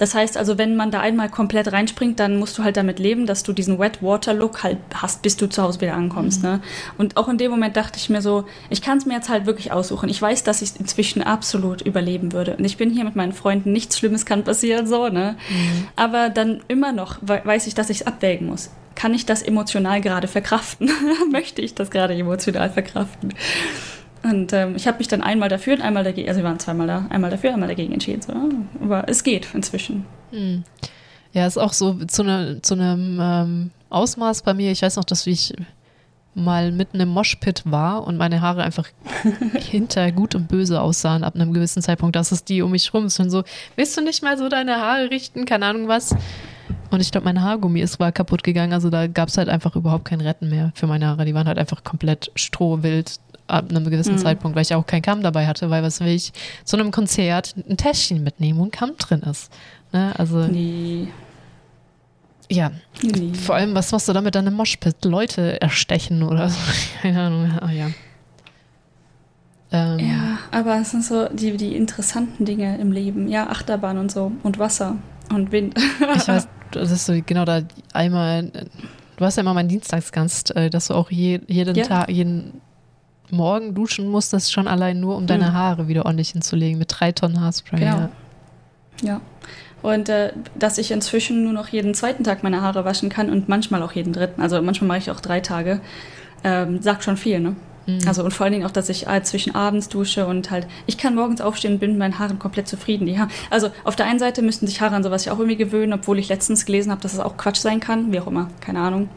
Das heißt also, wenn man da einmal komplett reinspringt, dann musst du halt damit leben, dass du diesen Wet Water Look halt hast, bis du zu Hause wieder ankommst. Mhm. Ne? Und auch in dem Moment dachte ich mir so, ich kann es mir jetzt halt wirklich aussuchen. Ich weiß, dass ich inzwischen absolut überleben würde. Und ich bin hier mit meinen Freunden, nichts Schlimmes kann passieren, so, ne? Mhm. Aber dann immer noch weiß ich, dass ich es abwägen muss kann ich das emotional gerade verkraften? Möchte ich das gerade emotional verkraften? Und ähm, ich habe mich dann einmal dafür und einmal dagegen, also wir waren zweimal da, einmal dafür, einmal dagegen entschieden. So. Aber es geht inzwischen. Hm. Ja, ist auch so zu, ne, zu einem ähm, Ausmaß bei mir. Ich weiß noch, dass ich mal mitten im Moshpit war und meine Haare einfach hinter gut und böse aussahen ab einem gewissen Zeitpunkt. Das ist die um mich rum. sind so, willst du nicht mal so deine Haare richten? Keine Ahnung was. Und ich glaube, mein Haargummi ist war kaputt gegangen. Also da gab es halt einfach überhaupt kein Retten mehr für meine Haare. Die waren halt einfach komplett strohwild ab einem gewissen mhm. Zeitpunkt, weil ich auch keinen Kamm dabei hatte, weil was will ich zu einem Konzert ein Täschchen mitnehmen, wo ein Kamm drin ist. Ne? Also. Nee. Ja, nee. vor allem, was machst du damit dann im Moshpit? Leute erstechen oder so? Keine Ahnung. Ah, ja. Ähm, ja, aber es sind so die, die interessanten Dinge im Leben. Ja, Achterbahn und so und Wasser und Wind. ich weiß, das ist so genau da einmal, du hast ja immer meinen Dienstagsgast, äh, dass du auch je, jeden ja. Tag, jeden Morgen duschen musst, das schon allein nur, um deine mhm. Haare wieder ordentlich hinzulegen mit drei Tonnen Haarspray. Genau. Ja. ja. Und äh, dass ich inzwischen nur noch jeden zweiten Tag meine Haare waschen kann und manchmal auch jeden dritten. Also manchmal mache ich auch drei Tage. Ähm, sagt schon viel, ne? Mhm. Also und vor allen Dingen auch, dass ich äh, zwischen abends dusche und halt, ich kann morgens aufstehen und bin mit meinen Haaren komplett zufrieden. Die ha also auf der einen Seite müssten sich Haare an sowas ja auch irgendwie gewöhnen, obwohl ich letztens gelesen habe, dass es auch Quatsch sein kann, wie auch immer, keine Ahnung. Mhm.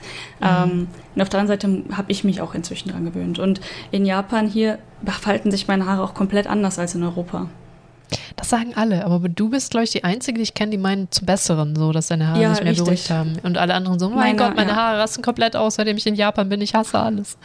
Ähm, und auf der anderen Seite habe ich mich auch inzwischen dran gewöhnt. Und in Japan hier verhalten sich meine Haare auch komplett anders als in Europa. Das sagen alle, aber du bist, glaube ich, die Einzige, die ich kenne, die meinen zu Besseren, so, dass deine Haare ja, sich mehr richtig. beruhigt haben. Und alle anderen so, mein meine, Gott, meine ja. Haare rasten komplett aus, seitdem ich in Japan bin, ich hasse alles.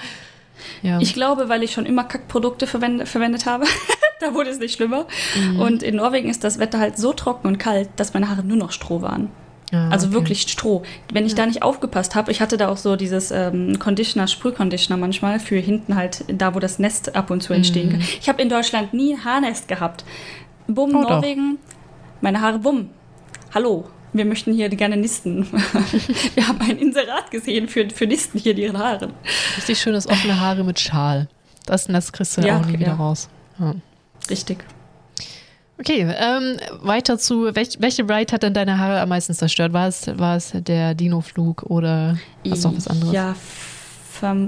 Ja. Ich glaube, weil ich schon immer Kackprodukte verwende, verwendet habe. da wurde es nicht schlimmer. Mhm. Und in Norwegen ist das Wetter halt so trocken und kalt, dass meine Haare nur noch Stroh waren. Ah, also okay. wirklich Stroh. Wenn ich ja. da nicht aufgepasst habe, ich hatte da auch so dieses ähm, Conditioner, Sprühconditioner manchmal für hinten halt, da wo das Nest ab und zu entstehen kann. Mhm. Ich habe in Deutschland nie ein Haarnest gehabt. Bumm, oh, Norwegen, doch. meine Haare, bumm. Hallo, wir möchten hier gerne nisten. wir haben ein Inserat gesehen für, für Nisten hier in ihren Haaren. Richtig schönes offene Haare mit Schal. Das Nest kriegst du ja auch ja. wieder raus. Ja. Richtig. Okay, ähm, weiter zu, welch, welche Ride hat denn deine Haare am meisten zerstört? War es, war es der Dino-Flug oder was noch was anderes? Ja,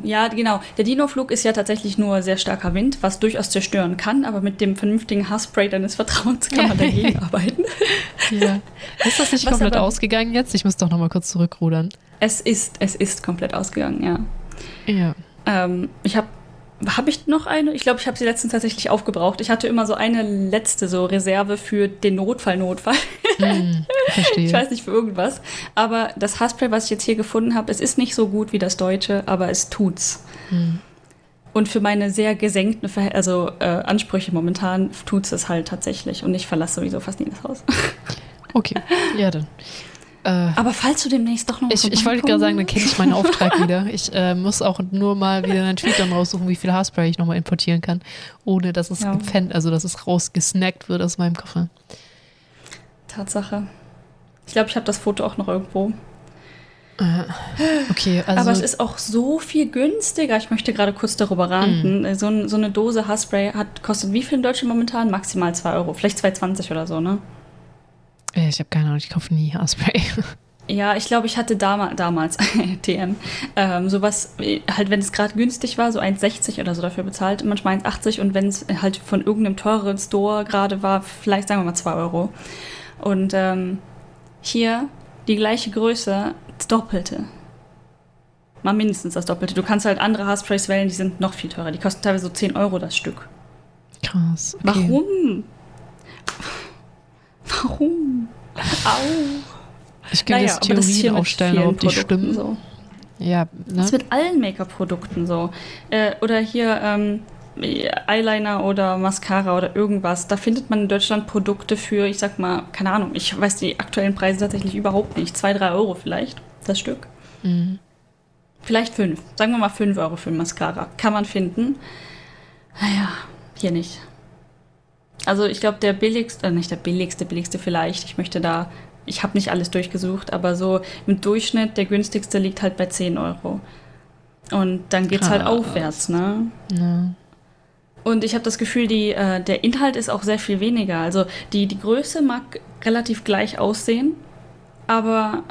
ja, genau. Der Dino-Flug ist ja tatsächlich nur sehr starker Wind, was durchaus zerstören kann, aber mit dem vernünftigen Haarspray deines Vertrauens kann man dagegen arbeiten. Ja. Ist das nicht was komplett ausgegangen jetzt? Ich muss doch nochmal kurz zurückrudern. Es ist, es ist komplett ausgegangen, ja. Ja. Ähm, ich habe habe ich noch eine? Ich glaube, ich habe sie letztens tatsächlich aufgebraucht. Ich hatte immer so eine letzte so Reserve für den Notfall, Notfall. Hm, verstehe. ich weiß nicht für irgendwas. Aber das Haarspray, was ich jetzt hier gefunden habe, es ist nicht so gut wie das deutsche, aber es tut's. Hm. Und für meine sehr gesenkten Verhält also, äh, Ansprüche momentan tut es halt tatsächlich. Und ich verlasse sowieso fast nie das Haus. Okay, ja dann. Äh, Aber falls du demnächst doch noch ich, ich wollte gerade sagen, dann kenne ich meinen Auftrag wieder. Ich äh, muss auch nur mal wieder einen Tweet dann raussuchen, wie viel Haarspray ich nochmal importieren kann, ohne dass es Ja. gepfänd, also dass es rausgesnackt wird aus meinem Koffer. Tatsache. Ich glaube, ich habe das Foto auch noch irgendwo. Okay, also Aber es ist auch so viel günstiger. Ich möchte gerade kurz darüber ranten. Mhm. So, ein, so eine Dose Haarspray hat, kostet wie viel in Deutschland momentan? Maximal 2 Euro. Vielleicht 2,20 oder so, ne? Äh, ich habe keine Ahnung, ich kaufe nie Haarspray. Ja, ich glaube, ich hatte dama damals, TM, ähm, sowas, äh, halt wenn es gerade günstig war, so 1,60 oder so dafür bezahlt, manchmal 1,80 und wenn es halt von irgendeinem teureren Store gerade war, vielleicht sagen wir mal 2 Euro. Und ähm, hier die gleiche Größe, das Doppelte. Mal mindestens das Doppelte. Du kannst halt andere Haarsprays wählen, die sind noch viel teurer. Die kosten teilweise so 10 Euro das Stück. Krass. Okay. Warum? Warum? Au. Ich könnte jetzt Theorien aufstellen, aber ob die stimmen. so. Ja, Das ne? ist mit allen Make-up-Produkten so. Äh, oder hier ähm, Eyeliner oder Mascara oder irgendwas. Da findet man in Deutschland Produkte für, ich sag mal, keine Ahnung, ich weiß die aktuellen Preise tatsächlich überhaupt nicht. Zwei, drei Euro vielleicht, das Stück. Mhm. Vielleicht fünf. Sagen wir mal fünf Euro für Mascara. Kann man finden. Naja, hier nicht. Also ich glaube, der billigste, äh, nicht der billigste, billigste vielleicht. Ich möchte da, ich habe nicht alles durchgesucht, aber so im Durchschnitt, der günstigste liegt halt bei 10 Euro. Und dann geht's halt Krass. aufwärts, ne? Ne. Und ich habe das Gefühl, die, äh, der Inhalt ist auch sehr viel weniger. Also die, die Größe mag relativ gleich aussehen, aber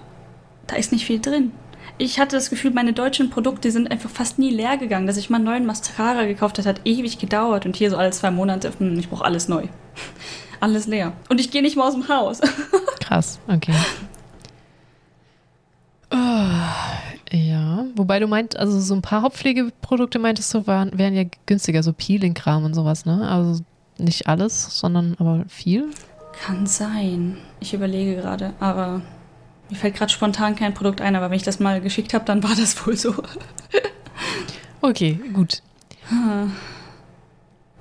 da ist nicht viel drin. Ich hatte das Gefühl, meine deutschen Produkte sind einfach fast nie leer gegangen. Dass ich mal einen neuen Mascara gekauft habe, hat ewig gedauert. Und hier so alle zwei Monate, hm, ich brauche alles neu. Alles leer. Und ich gehe nicht mal aus dem Haus. Krass, okay. Oh, ja, wobei du meint, also so ein paar Hauptpflegeprodukte meintest du, waren, wären ja günstiger, so Peeling-Kram und sowas, ne? Also nicht alles, sondern aber viel. Kann sein. Ich überlege gerade, aber mir fällt gerade spontan kein Produkt ein. Aber wenn ich das mal geschickt habe, dann war das wohl so. Okay, gut.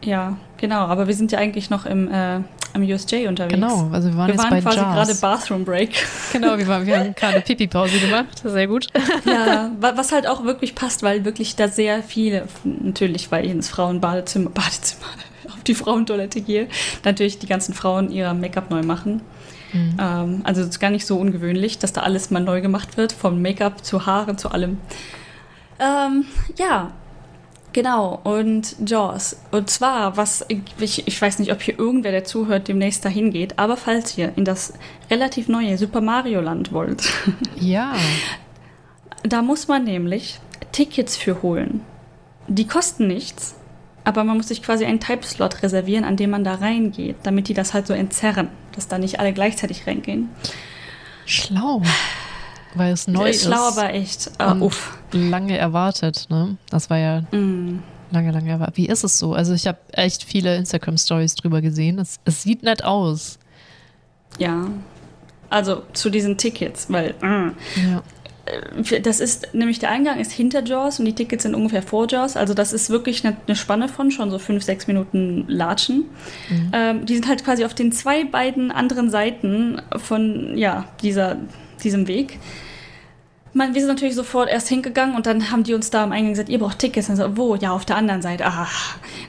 Ja, genau. Aber wir sind ja eigentlich noch im, äh, am USJ unterwegs. Genau, also wir waren Wir jetzt waren bei quasi gerade. Bathroom Break. Genau, wir, waren, wir haben gerade Pipi-Pause gemacht, sehr gut. ja, wa- was halt auch wirklich passt, weil wirklich da sehr viele, natürlich, weil ich ins Frauenbadezimmer, Badezimmer, auf die Frauentoilette gehe, natürlich die ganzen Frauen ihr Make-up neu machen. Mhm. Ähm, also es ist gar nicht so ungewöhnlich, dass da alles mal neu gemacht wird, vom Make-up zu Haaren zu allem. Ähm, ja, genau. Und Jaws. Und zwar, was ich, ich weiß nicht, ob hier irgendwer, der zuhört, demnächst dahin geht, aber falls ihr in das relativ neue Super Mario Land wollt, Ja, da muss man nämlich Tickets für holen. Die kosten nichts, aber man muss sich quasi einen Type-Slot reservieren, an dem man da reingeht, damit die das halt so entzerren, dass da nicht alle gleichzeitig reingehen. schlau. Weil es neu ist. schlau, aber echt. Äh, Und uff. lange erwartet, ne? Das war ja Mm. lange, lange erwartet. Wie ist es so? Also ich habe echt viele Instagram-Stories drüber gesehen. Es, es sieht nett aus. Ja. Also zu diesen Tickets, weil mm, Ja. Äh, das ist nämlich der Eingang ist hinter Jaws und die Tickets sind ungefähr vor Jaws. Also das ist wirklich eine, eine Spanne von schon so fünf, sechs Minuten Latschen. Mhm. Ähm, die sind halt quasi auf den zwei beiden anderen Seiten von ja dieser diesem Weg. Man, wir sind natürlich sofort erst hingegangen und dann haben die uns da am Eingang gesagt, ihr braucht Tickets. Und so, wo? Ja, auf der anderen Seite. Ah,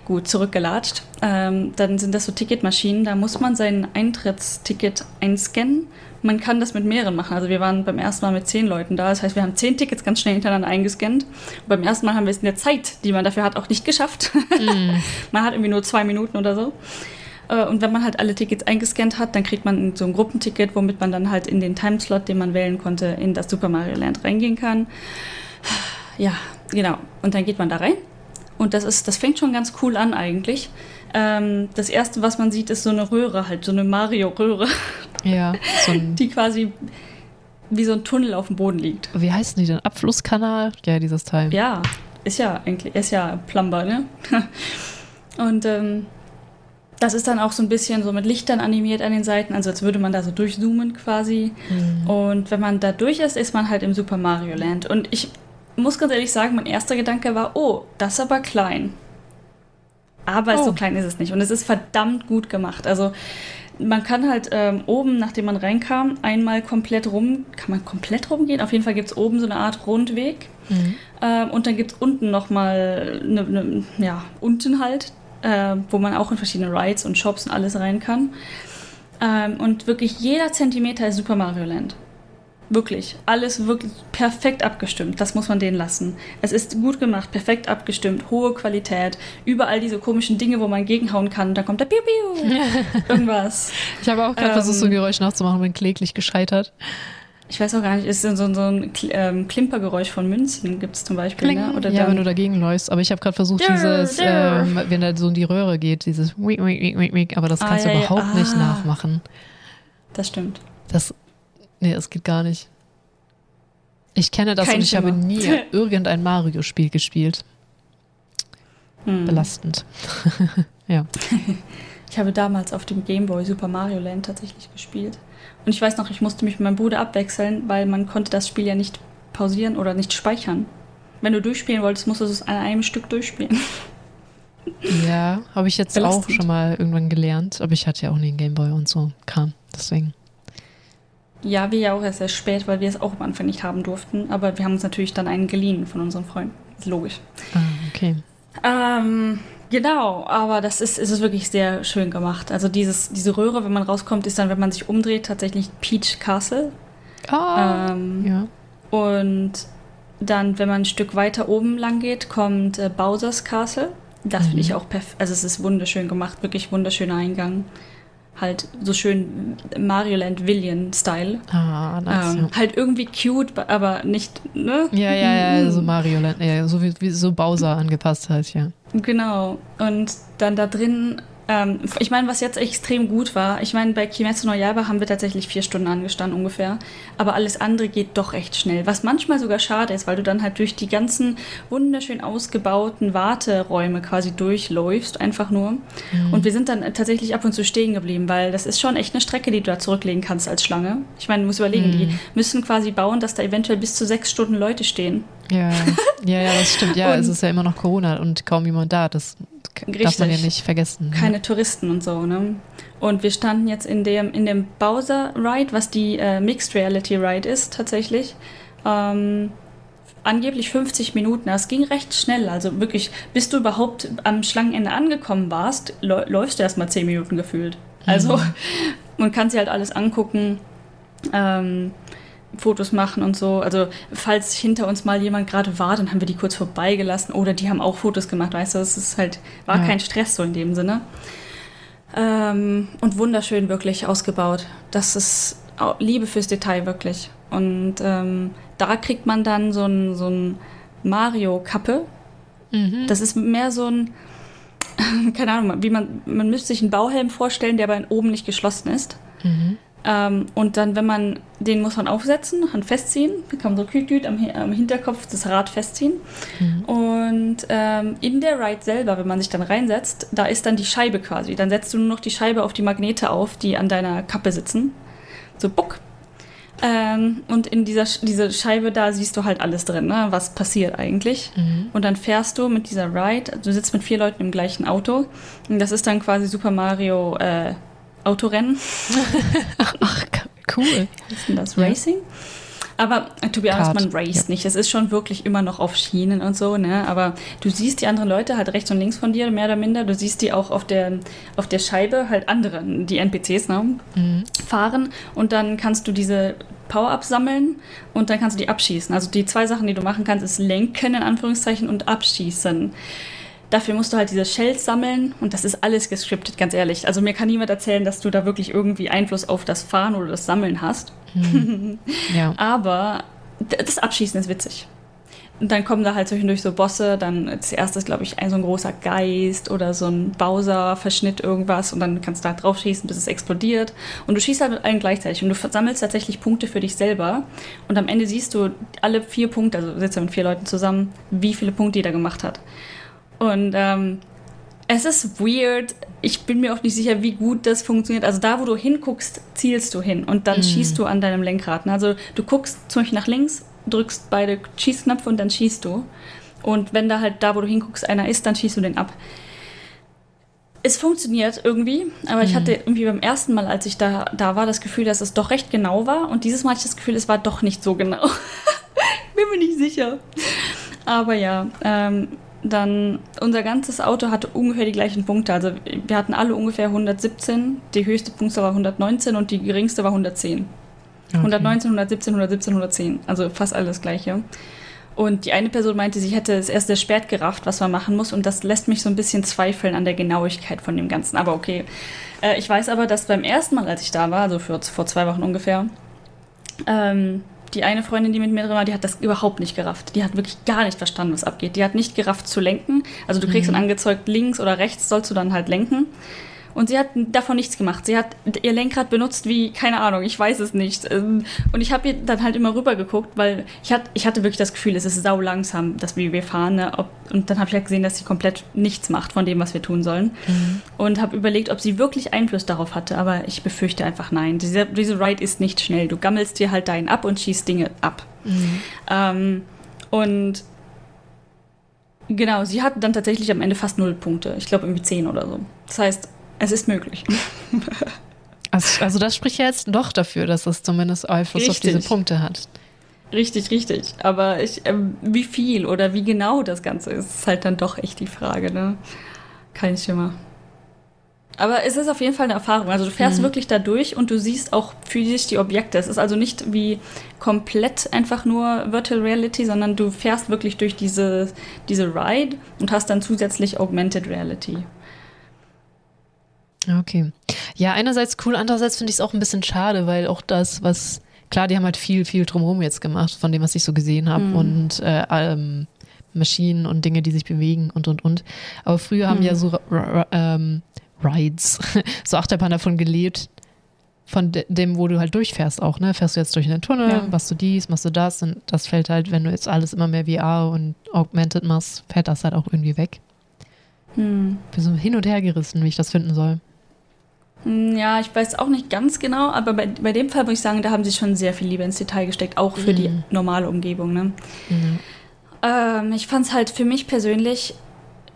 gut, zurückgelatscht. Ähm, dann sind das so Ticketmaschinen, da muss man sein Eintrittsticket einscannen. Man kann das mit mehreren machen. Also wir waren beim ersten Mal mit zehn Leuten da. Das heißt, wir haben zehn Tickets ganz schnell hintereinander eingescannt. Und beim ersten Mal haben wir es in der Zeit, die man dafür hat, auch nicht geschafft. man hat irgendwie nur zwei Minuten oder so. Äh, Und wenn man halt alle Tickets eingescannt hat, dann kriegt man so ein Gruppenticket, womit man dann halt in den Timeslot, den man wählen konnte, in das Super Mario Land reingehen kann. Ja, genau. Und dann geht man da rein. Und das ist, das fängt schon ganz cool an eigentlich. Ähm, das erste, was man sieht, ist so eine Röhre, halt so eine Mario-Röhre, Ja, so die quasi wie so ein Tunnel auf dem Boden liegt. wie heißen die denn? Abflusskanal? Ja, dieses Teil. Ja, ist ja eigentlich, ist ja Plumber, ne? Und ähm, das ist dann auch so ein bisschen so mit Lichtern animiert an den Seiten, also als würde man da so durchzoomen quasi. Mhm. Und wenn man da durch ist, ist man halt im Super Mario Land. Und ich muss ganz ehrlich sagen, mein erster Gedanke war, oh, das ist aber klein. Aber oh. so klein ist es nicht. Und es ist verdammt gut gemacht. Also man kann halt ähm, oben, nachdem man reinkam, einmal komplett rum, kann man komplett rumgehen? Auf jeden Fall gibt es oben so eine Art Rundweg. Mhm. Ähm, und dann gibt es unten nochmal, ne, ne, ja, unten halt, äh, wo man auch in verschiedene Rides und Shops und alles rein kann. Ähm, und wirklich jeder Zentimeter ist Super Mario Land. Wirklich. Alles wirklich perfekt abgestimmt. Das muss man denen lassen. Es ist gut gemacht, perfekt abgestimmt, hohe Qualität. Überall diese komischen Dinge, wo man gegenhauen kann. Da kommt der Piu Piu. Irgendwas. Ich habe auch gerade ähm, versucht, so ein Geräusch nachzumachen, bin kläglich gescheitert. Ich weiß auch gar nicht, ist so, so ein ähm, Klimpergeräusch von Münzen gibt es zum Beispiel. Ne? Oder ja, wenn du dagegen läufst. Aber ich habe gerade versucht, dürr, dieses, dürr. Ähm, wenn da so in die Röhre geht, dieses aber das kannst ah, du ja, überhaupt ja. nicht ah. nachmachen. Das stimmt. Das Nee, es geht gar nicht. Ich kenne das Kein und ich Schimmer. habe nie irgendein Mario-Spiel gespielt. Hm. Belastend. ja. Ich habe damals auf dem Gameboy Super Mario Land tatsächlich gespielt. Und ich weiß noch, ich musste mich mit meinem Bruder abwechseln, weil man konnte das Spiel ja nicht pausieren oder nicht speichern. Wenn du durchspielen wolltest, musstest du es an einem Stück durchspielen. Ja, habe ich jetzt Belastend. auch schon mal irgendwann gelernt, aber ich hatte ja auch nie einen Gameboy und so kam. Deswegen. Ja, wir ja auch erst sehr spät, weil wir es auch am Anfang nicht haben durften. Aber wir haben uns natürlich dann einen geliehen von unseren Freunden. Logisch. Ah, okay. Ähm, genau, aber das ist, ist wirklich sehr schön gemacht. Also dieses, diese Röhre, wenn man rauskommt, ist dann, wenn man sich umdreht, tatsächlich Peach Castle. Ah, ähm, ja. Und dann, wenn man ein Stück weiter oben lang geht, kommt äh, Bowser's Castle. Das mhm. finde ich auch perfekt. Also es ist wunderschön gemacht, wirklich wunderschöner Eingang halt so schön Mario Land Villian Style. Ah, nice. Ähm, ja. Halt irgendwie cute, aber nicht, ne? Ja, ja, ja, so Mario Land, ja, so wie, wie so Bowser angepasst halt, ja. Genau. Und dann da drin ähm, ich meine, was jetzt extrem gut war, ich meine, bei Kimetsu no Yaiba haben wir tatsächlich vier Stunden angestanden ungefähr, aber alles andere geht doch recht schnell, was manchmal sogar schade ist, weil du dann halt durch die ganzen wunderschön ausgebauten Warteräume quasi durchläufst, einfach nur. Mhm. Und wir sind dann tatsächlich ab und zu stehen geblieben, weil das ist schon echt eine Strecke, die du da zurücklegen kannst als Schlange. Ich meine, du musst überlegen, mhm. die müssen quasi bauen, dass da eventuell bis zu sechs Stunden Leute stehen. Ja, ja, ja, das stimmt. Ja, es ist ja immer noch Corona und kaum jemand da. Das darf man ja nicht vergessen. Ne? Keine Touristen und so, ne? Und wir standen jetzt in dem, in dem Bowser Ride, was die äh, Mixed Reality Ride ist, tatsächlich. Ähm, angeblich 50 Minuten. Das ging recht schnell. Also wirklich, bis du überhaupt am Schlangenende angekommen warst, läufst du erst mal 10 Minuten gefühlt. Also mhm. man kann sich halt alles angucken. Ähm, Fotos machen und so. Also falls hinter uns mal jemand gerade war, dann haben wir die kurz vorbeigelassen oder die haben auch Fotos gemacht, weißt du, es ist halt, war ja. kein Stress so in dem Sinne. Ähm, und wunderschön wirklich ausgebaut. Das ist Liebe fürs Detail wirklich. Und ähm, da kriegt man dann so ein, so ein Mario-Kappe. Mhm. Das ist mehr so ein, keine Ahnung, wie man, man müsste sich einen Bauhelm vorstellen, der aber oben nicht geschlossen ist. Mhm. Ähm, und dann, wenn man, den muss man aufsetzen, Hand festziehen, dann kann man so küt am, am Hinterkopf das Rad festziehen. Mhm. Und ähm, in der Ride selber, wenn man sich dann reinsetzt, da ist dann die Scheibe quasi. Dann setzt du nur noch die Scheibe auf die Magnete auf, die an deiner Kappe sitzen. So buck. Ähm, und in dieser diese Scheibe da siehst du halt alles drin, ne? was passiert eigentlich. Mhm. Und dann fährst du mit dieser Ride, du sitzt mit vier Leuten im gleichen Auto. Und das ist dann quasi Super Mario äh, Autorennen. Ach, cool. Was ist denn das? Racing? Aber äh, to be honest, man raced ja. nicht. Es ist schon wirklich immer noch auf Schienen und so, ne? Aber du siehst die anderen Leute halt rechts und links von dir, mehr oder minder. Du siehst die auch auf der, auf der Scheibe halt andere, die NPCs, ne? Mhm. Fahren. Und dann kannst du diese Power-Ups sammeln und dann kannst du die abschießen. Also die zwei Sachen, die du machen kannst, ist lenken in Anführungszeichen und abschießen. Dafür musst du halt diese Shells sammeln und das ist alles gescriptet, ganz ehrlich. Also mir kann niemand erzählen, dass du da wirklich irgendwie Einfluss auf das Fahren oder das Sammeln hast. Hm. Ja. Aber das Abschießen ist witzig. dann kommen da halt zwischendurch so Bosse. Dann als erstes, glaube ich, ein so ein großer Geist oder so ein Bowser-Verschnitt irgendwas. Und dann kannst du da drauf schießen, bis es explodiert. Und du schießt halt mit allen gleichzeitig. Und du sammelst tatsächlich Punkte für dich selber. Und am Ende siehst du alle vier Punkte, also sitzt du mit vier Leuten zusammen, wie viele Punkte jeder gemacht hat. Und ähm, es ist weird. Ich bin mir auch nicht sicher, wie gut das funktioniert. Also da, wo du hinguckst, zielst du hin und dann mm. schießt du an deinem Lenkrad. Also du guckst zum Beispiel nach links drückst beide Schießknöpfe und dann schießt du. Und wenn da halt da, wo du hinguckst, einer ist, dann schießt du den ab. Es funktioniert irgendwie, aber mhm. ich hatte irgendwie beim ersten Mal, als ich da, da war, das Gefühl, dass es doch recht genau war. Und dieses Mal hatte ich das Gefühl, es war doch nicht so genau. Bin mir nicht sicher. Aber ja, ähm, dann unser ganzes Auto hatte ungefähr die gleichen Punkte. Also wir hatten alle ungefähr 117. Die höchste Punktzahl war 119 und die geringste war 110. Okay. 119, 117, 117, 110. Also fast alles Gleiche. Und die eine Person meinte, sie hätte es erst sehr spät gerafft, was man machen muss. Und das lässt mich so ein bisschen zweifeln an der Genauigkeit von dem Ganzen. Aber okay. Äh, ich weiß aber, dass beim ersten Mal, als ich da war, also für, vor zwei Wochen ungefähr, ähm, die eine Freundin, die mit mir drin war, die hat das überhaupt nicht gerafft. Die hat wirklich gar nicht verstanden, was abgeht. Die hat nicht gerafft zu lenken. Also du kriegst mhm. dann angezeigt, links oder rechts sollst du dann halt lenken. Und sie hat davon nichts gemacht. Sie hat ihr Lenkrad benutzt wie, keine Ahnung, ich weiß es nicht. Ähm, und ich habe ihr dann halt immer rüber geguckt, weil ich, hat, ich hatte wirklich das Gefühl, es ist sau langsam, dass wir, wir fahren. Ne? Ob, und dann habe ich halt gesehen, dass sie komplett nichts macht von dem, was wir tun sollen. Mhm. Und habe überlegt, ob sie wirklich Einfluss darauf hatte. Aber ich befürchte einfach nein. Diese, diese Ride ist nicht schnell. Du gammelst dir halt deinen ab und schießt Dinge ab. Mhm. Ähm, und genau, sie hat dann tatsächlich am Ende fast null Punkte. Ich glaube irgendwie zehn oder so. Das heißt, es ist möglich. Also, also, das spricht ja jetzt doch dafür, dass es zumindest Einfluss richtig. auf diese Punkte hat. Richtig, richtig. Aber ich, äh, wie viel oder wie genau das Ganze ist, ist halt dann doch echt die Frage. Ne? Kein Schimmer. Aber es ist auf jeden Fall eine Erfahrung. Also du fährst mhm. wirklich da durch und du siehst auch physisch die Objekte. Es ist also nicht wie komplett einfach nur Virtual Reality, sondern du fährst wirklich durch diese, diese Ride und hast dann zusätzlich Augmented Reality. Okay. Ja, einerseits cool, andererseits finde ich es auch ein bisschen schade, weil auch das, was, klar, die haben halt viel, viel drumherum jetzt gemacht, von dem, was ich so gesehen habe mhm. und äh, ähm, Maschinen und Dinge, die sich bewegen und, und, und. Aber früher mhm. haben ja so ähm, Rides, so Achterbahn davon gelebt, von de dem, wo du halt durchfährst auch, ne? Fährst du jetzt durch einen Tunnel, ja. machst du dies, machst du das und das fällt halt, wenn du jetzt alles immer mehr VR und Augmented machst, fällt das halt auch irgendwie weg. Hm. Bin so hin und her gerissen, wie ich das finden soll. Hm, ja, ich weiß auch nicht ganz genau, aber bei, bei dem Fall muss ich sagen, da haben sie schon sehr viel Liebe ins Detail gesteckt, auch für mhm. die normale Umgebung. Ne? Mhm. Ähm, ich fand es halt für mich persönlich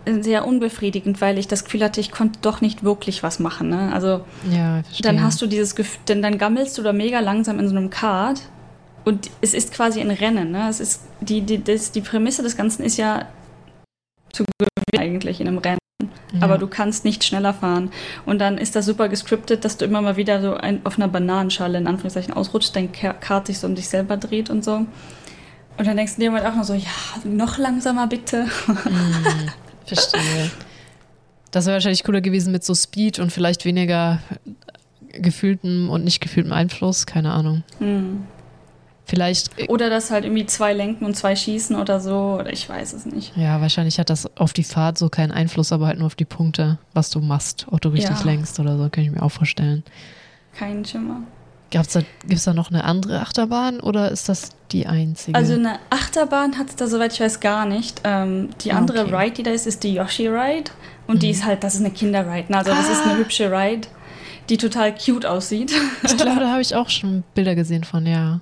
sehr unbefriedigend, weil ich das Gefühl hatte, ich konnte doch nicht wirklich was machen. Ne? Also ja, dann hast du dieses Gefühl, denn dann gammelst du da mega langsam in so einem Kart und es ist quasi ein Rennen. Ne? Es ist die, die, das, die Prämisse des Ganzen ist ja zu gewinnen eigentlich in einem Rennen aber du kannst nicht schneller fahren. Und dann ist das super gescriptet, dass du immer mal wieder so ein, auf einer Bananenschale in Anführungszeichen ausrutscht, dein Kart sich so um dich selber dreht und so. Und dann denkst du dir halt auch noch so, ja, noch langsamer bitte. Hm, verstehe. Das wäre wahrscheinlich cooler gewesen mit so Speed und vielleicht weniger gefühltem und nicht gefühltem Einfluss, keine Ahnung. Hm. Vielleicht. Oder dass halt irgendwie zwei lenken und zwei schießen oder so, oder ich weiß es nicht. Ja, wahrscheinlich hat das auf die Fahrt so keinen Einfluss, aber halt nur auf die Punkte, was du machst, ob du richtig ja. lenkst oder so, kann ich mir auch vorstellen. Kein Schimmer. Gibt's da, gibt's da noch eine andere Achterbahn oder ist das die einzige? Also eine Achterbahn hat es da, soweit ich weiß, gar nicht. Ähm, die ah, andere okay. Ride, die da ist, ist die Yoshi Ride. Und mhm. die ist halt, das ist eine Kinderride. Ne? Also ah. das ist eine ah. hübsche Ride, die total cute aussieht. Ich glaube, da habe ich auch schon Bilder gesehen von, ja.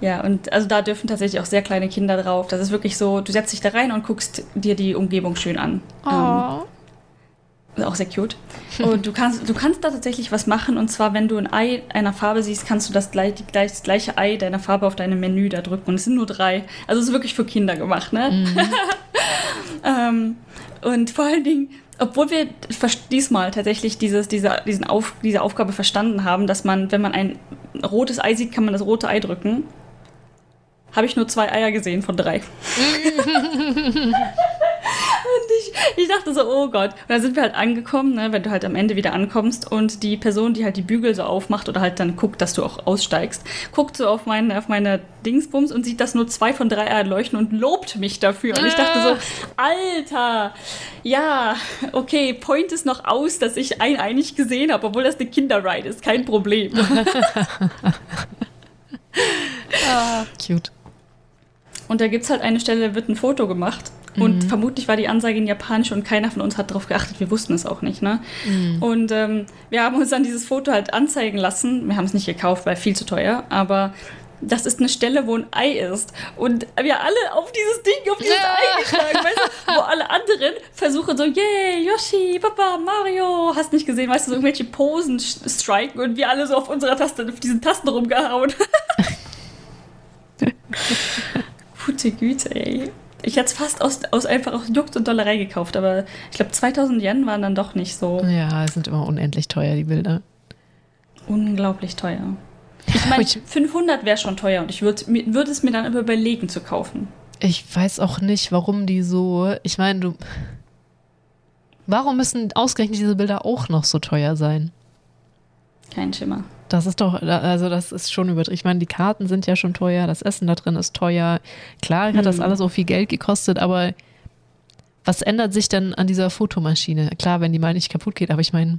Ja, und also da dürfen tatsächlich auch sehr kleine Kinder drauf. Das ist wirklich so, du setzt dich da rein und guckst dir die Umgebung schön an. Oh. Ähm, auch sehr cute. Und du kannst, du kannst da tatsächlich was machen. Und zwar, wenn du ein Ei einer Farbe siehst, kannst du das, gleich, das gleiche Ei deiner Farbe auf deinem Menü da drücken. Und es sind nur drei. Also es ist wirklich für Kinder gemacht, ne? Mhm. ähm, und vor allen Dingen, obwohl wir diesmal tatsächlich dieses, diese, diesen Auf, diese Aufgabe verstanden haben, dass man, wenn man ein rotes Ei sieht, kann man das rote Ei drücken habe ich nur zwei Eier gesehen von drei. und ich ich, dachte so, oh Gott. Und dann sind wir halt angekommen, ne, wenn du halt am Ende wieder ankommst und die Person, die halt die Bügel so aufmacht oder halt dann guckt, dass du auch aussteigst, guckt so auf meine, auf meine Dingsbums und sieht, dass nur zwei von drei Eiern leuchten und lobt mich dafür. Und ich dachte so, Alter, ja, okay, Point ist noch aus, dass ich ein Ei nicht gesehen habe, obwohl das eine Kinderride ist, kein Problem. ah, cute. Und da gibt es halt eine Stelle, da wird ein Foto gemacht. Und mhm. vermutlich war die Ansage in Japanisch und keiner von uns hat darauf geachtet. Wir wussten es auch nicht. Ne? Mhm. Und ähm, wir haben uns dann dieses Foto halt anzeigen lassen. Wir haben es nicht gekauft, weil viel zu teuer. Aber das ist eine Stelle, wo ein Ei ist. Und wir alle auf dieses Ding, auf dieses ja. Ei geschlagen, weißt du, wo alle anderen versuchen so, yay, Yoshi, Papa, Mario, hast nicht gesehen, weißt du, so irgendwelche Posen striken und wir alle so auf unserer Taste, auf diesen Tasten rumgehauen. Gute Güte, ey. Ich hätte es fast aus, aus einfach aus Jux und Dollerei gekauft, aber ich glaube 2000 Yen waren dann doch nicht so. Ja, sind immer unendlich teuer, die Bilder. Unglaublich teuer. Ich meine, 500 wäre schon teuer und ich würde würd es mir dann aber überlegen zu kaufen. Ich weiß auch nicht, warum die so. Ich meine, du. Warum müssen ausgerechnet diese Bilder auch noch so teuer sein? Kein Schimmer. Das ist doch, also das ist schon übertrieben. Ich meine, die Karten sind ja schon teuer, das Essen da drin ist teuer. Klar hat mhm. das alles auch viel Geld gekostet, aber was ändert sich denn an dieser Fotomaschine? Klar, wenn die mal nicht kaputt geht, aber ich meine,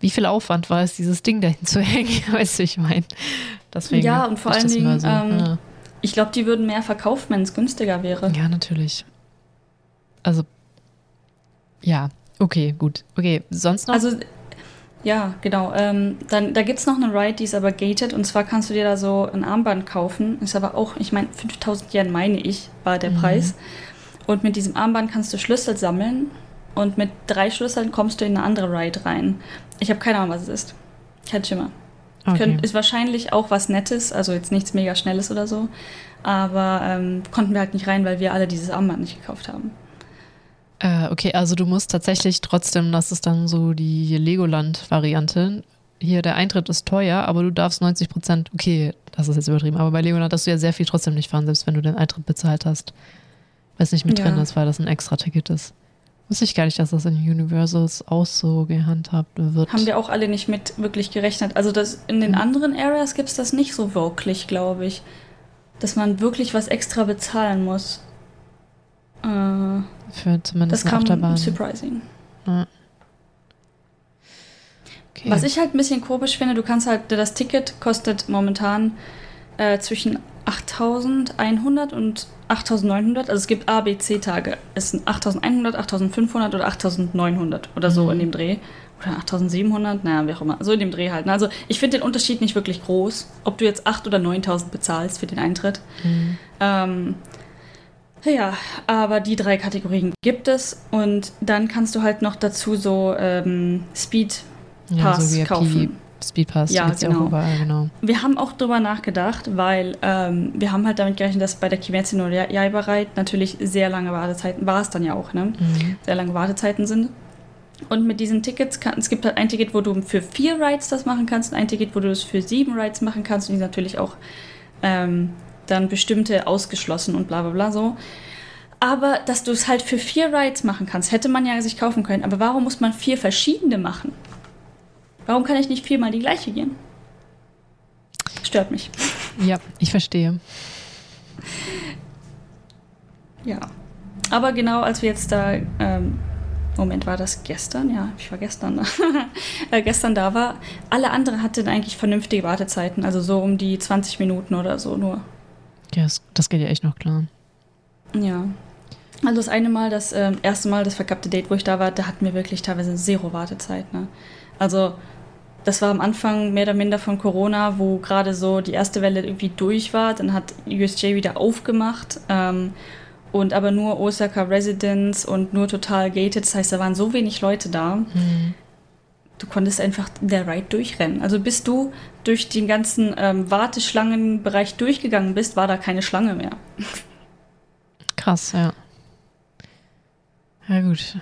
wie viel Aufwand war es, dieses Ding dahin zu hängen? weißt du, ich meine. Deswegen ja, und vor allen Dingen, so, ähm, ja. ich glaube, die würden mehr verkaufen, wenn es günstiger wäre. Ja, natürlich. Also, ja, okay, gut. Okay, sonst noch? Also, ja, genau. Ähm, dann, da gibt es noch eine Ride, die ist aber gated. Und zwar kannst du dir da so ein Armband kaufen. Ist aber auch, ich meine, 5000 Yen, meine ich, war der mhm. Preis. Und mit diesem Armband kannst du Schlüssel sammeln. Und mit drei Schlüsseln kommst du in eine andere Ride rein. Ich habe keine Ahnung, was es ist. Kein Schimmer. Okay. Könnt, ist wahrscheinlich auch was Nettes, also jetzt nichts mega Schnelles oder so. Aber ähm, konnten wir halt nicht rein, weil wir alle dieses Armband nicht gekauft haben. Äh, okay, also du musst tatsächlich trotzdem, das ist dann so die Legoland-Variante. Hier, der Eintritt ist teuer, aber du darfst 90 Prozent, okay, das ist jetzt übertrieben, aber bei Legoland darfst du ja sehr viel trotzdem nicht fahren, selbst wenn du den Eintritt bezahlt hast. Weil es nicht mit ja. drin ist, weil das ein extra Ticket ist. Wusste ich gar nicht, dass das in Universals auch so gehandhabt wird. Haben wir auch alle nicht mit wirklich gerechnet. Also das, in den mhm. anderen Areas gibt es das nicht so wirklich, glaube ich. Dass man wirklich was extra bezahlen muss. Äh, Für zumindest das kam Achterbahn. surprising. Ja. Okay. Was ich halt ein bisschen komisch finde, du kannst halt, das Ticket kostet momentan äh, zwischen 8100 und 8900. Also es gibt A, B, C-Tage. Es sind 8100, 8500 oder 8900 oder so mhm. in dem Dreh. Oder 8700, naja, wie auch immer. So in dem Dreh halt. Also ich finde den Unterschied nicht wirklich groß, ob du jetzt 8 oder 9000 bezahlst für den Eintritt. Mhm. Ähm, ja, aber die drei Kategorien gibt es und dann kannst du halt noch dazu so ähm, Speed Pass ja, so kaufen. Speedpass. Ja, genau. Ja überall, genau. Wir haben auch drüber nachgedacht, weil ähm, wir haben halt damit gerechnet, dass bei der Kimetsu no Yaiba Ride natürlich sehr lange Wartezeiten, war es dann ja auch, ne? Mhm. Sehr lange Wartezeiten sind. Und mit diesen Tickets, kann, es gibt halt ein Ticket, wo du für vier Rides das machen kannst, ein Ticket, wo du es für sieben Rides machen kannst und die natürlich auch ähm, dann bestimmte ausgeschlossen und bla bla bla so. Aber dass du es halt für vier Rides machen kannst, hätte man ja sich kaufen können. Aber warum muss man vier verschiedene machen? Warum kann ich nicht viermal die gleiche gehen? Stört mich. Ja, ich verstehe. Ja. Aber genau als wir jetzt da, ähm, Moment, war das gestern? Ja, ich war gestern da. äh, gestern da war. Alle anderen hatten eigentlich vernünftige Wartezeiten, also so um die 20 Minuten oder so nur. Ja, das, das geht ja echt noch klar. Ja. Also das eine Mal, das äh, erste Mal, das verkappte Date, wo ich da war, da hatten wir wirklich teilweise zero Wartezeit. Ne? Also das war am Anfang mehr oder minder von Corona, wo gerade so die erste Welle irgendwie durch war. Dann hat USJ wieder aufgemacht. Ähm, und aber nur Osaka Residents und nur total gated. Das heißt, da waren so wenig Leute da. Mhm. Du konntest einfach der Ride durchrennen. Also bis du durch den ganzen ähm, Warteschlangenbereich durchgegangen bist, war da keine Schlange mehr. Krass, ja. Ja, gut.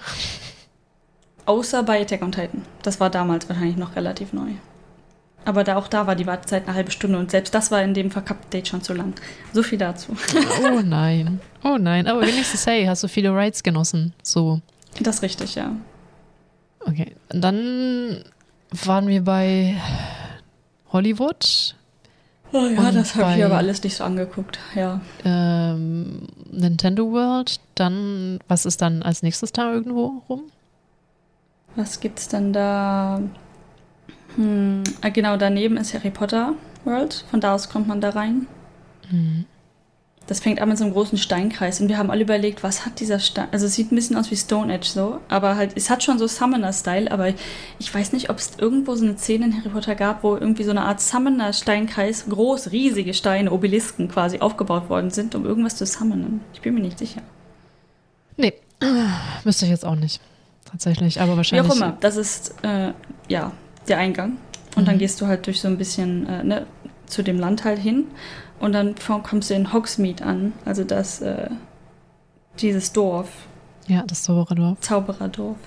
Außer bei Attack on Titan. Das war damals wahrscheinlich noch relativ neu. Aber da, auch da war die Wartezeit eine halbe Stunde und selbst das war in dem verkappten Date schon zu lang. So viel dazu. Oh nein. Oh nein. Aber wenigstens, hey, hast du viele Rides genossen. So. Das ist richtig, ja. Okay. Dann waren wir bei Hollywood. Oh ja, das habe ich aber alles nicht so angeguckt. Ja. Ähm, Nintendo World. Dann, was ist dann als nächstes da irgendwo rum? Was gibt's denn da? Hm, ah, genau, daneben ist Harry Potter World. Von da aus kommt man da rein. Mhm. Das fängt an mit so einem großen Steinkreis und wir haben alle überlegt, was hat dieser Stein. Also es sieht ein bisschen aus wie Stone Edge so, aber halt, es hat schon so Summoner-Style, aber ich weiß nicht, ob es irgendwo so eine Szene in Harry Potter gab, wo irgendwie so eine Art Summoner-Steinkreis, groß, riesige Steine, Obelisken quasi aufgebaut worden sind, um irgendwas zu summonen. Ich bin mir nicht sicher. Nee, wüsste ich jetzt auch nicht. Tatsächlich, aber Wie wahrscheinlich. auch immer, das ist äh, ja der Eingang. Und dann Mhm. gehst du halt durch so ein bisschen äh, ne, zu dem Land halt hin. Und dann kommst du in Hogsmeade an, also das, äh, dieses Dorf, Ja, das Zaubererdorf. Zaubererdorf.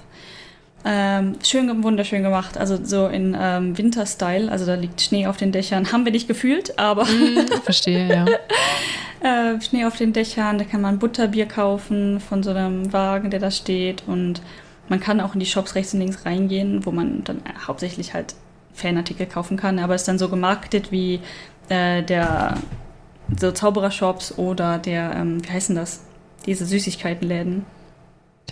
Ähm, schön, wunderschön gemacht, also so in ähm, Winterstyle, also da liegt Schnee auf den Dächern. Haben wir nicht gefühlt, aber Verstehe, ja. äh, Schnee auf den Dächern, da kann man Butterbier kaufen von so einem Wagen, der da steht. Und man kann auch in die Shops rechts und links reingehen, wo man dann hauptsächlich halt Fanartikel kaufen kann. Aber es ist dann so gemarketet wie äh, der so Zauberershops oder der, ähm, wie heißen das? Diese Süßigkeitenläden.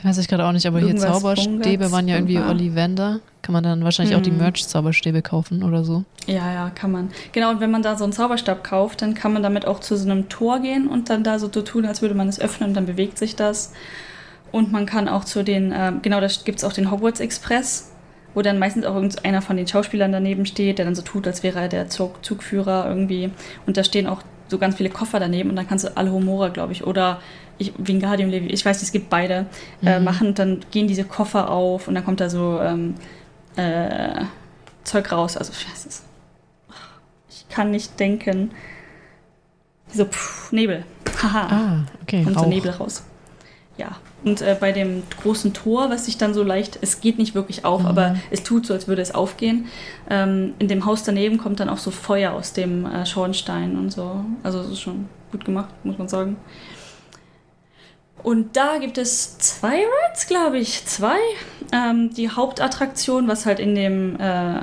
Weiß ich gerade auch nicht, aber hier Irgendwas Zauberstäbe Bungarts, waren ja irgendwie. Ollivander. Kann man dann wahrscheinlich auch die Mhm. Merch-Zauberstäbe kaufen oder so. Ja, ja, kann man. Genau, und wenn man da so einen Zauberstab kauft, dann kann man damit auch zu so einem Tor gehen und dann da so tun, als würde man es öffnen und dann bewegt sich das. Und man kann auch zu den, ähm, genau, da gibt es auch den Hogwarts Express, wo dann meistens auch irgendeiner von den Schauspielern daneben steht, der dann so tut, als wäre er der Zug Zugführer irgendwie. Und da stehen auch so ganz viele Koffer daneben und dann kannst du Alhomora, glaube ich, oder ich, Wingardium Levi, ich weiß, nicht, es gibt beide, äh, Mhm. machen und dann gehen diese Koffer auf und dann kommt da so ähm, äh, Zeug raus. Also? Ich kann nicht denken. So, pff, Nebel. Haha. Ah, okay. kommt so Rauch. Nebel raus. Ja. Und äh, bei dem großen Tor, was sich dann so leicht, es geht nicht wirklich auf, Mhm. aber es tut so, als würde es aufgehen. Ähm, in dem Haus daneben kommt dann auch so Feuer aus dem äh, Schornstein und so. Also es ist schon gut gemacht, muss man sagen. Und da gibt es zwei Rides, glaube ich. Zwei. Ähm, die Hauptattraktion, was halt in dem äh,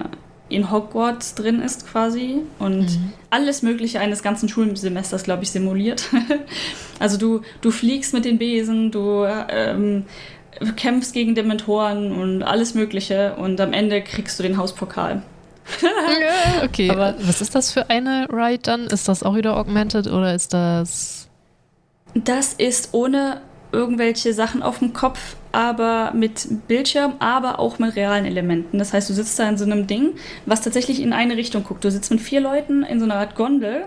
in Hogwarts drin ist quasi. Und Mhm. alles Mögliche eines ganzen Schulsemesters, glaube ich, simuliert. also du, du fliegst mit den Besen, du ähm, kämpfst gegen Dementoren und alles Mögliche. Und am Ende kriegst du den Hauspokal. Okay, aber was ist das für eine Ride dann? Ist das auch wieder augmented oder ist das. Das ist ohne irgendwelche Sachen auf dem Kopf, aber mit Bildschirm, aber auch mit realen Elementen. Das heißt, du sitzt da in so einem Ding, was tatsächlich in eine Richtung guckt. Du sitzt mit vier Leuten in so einer Art Gondel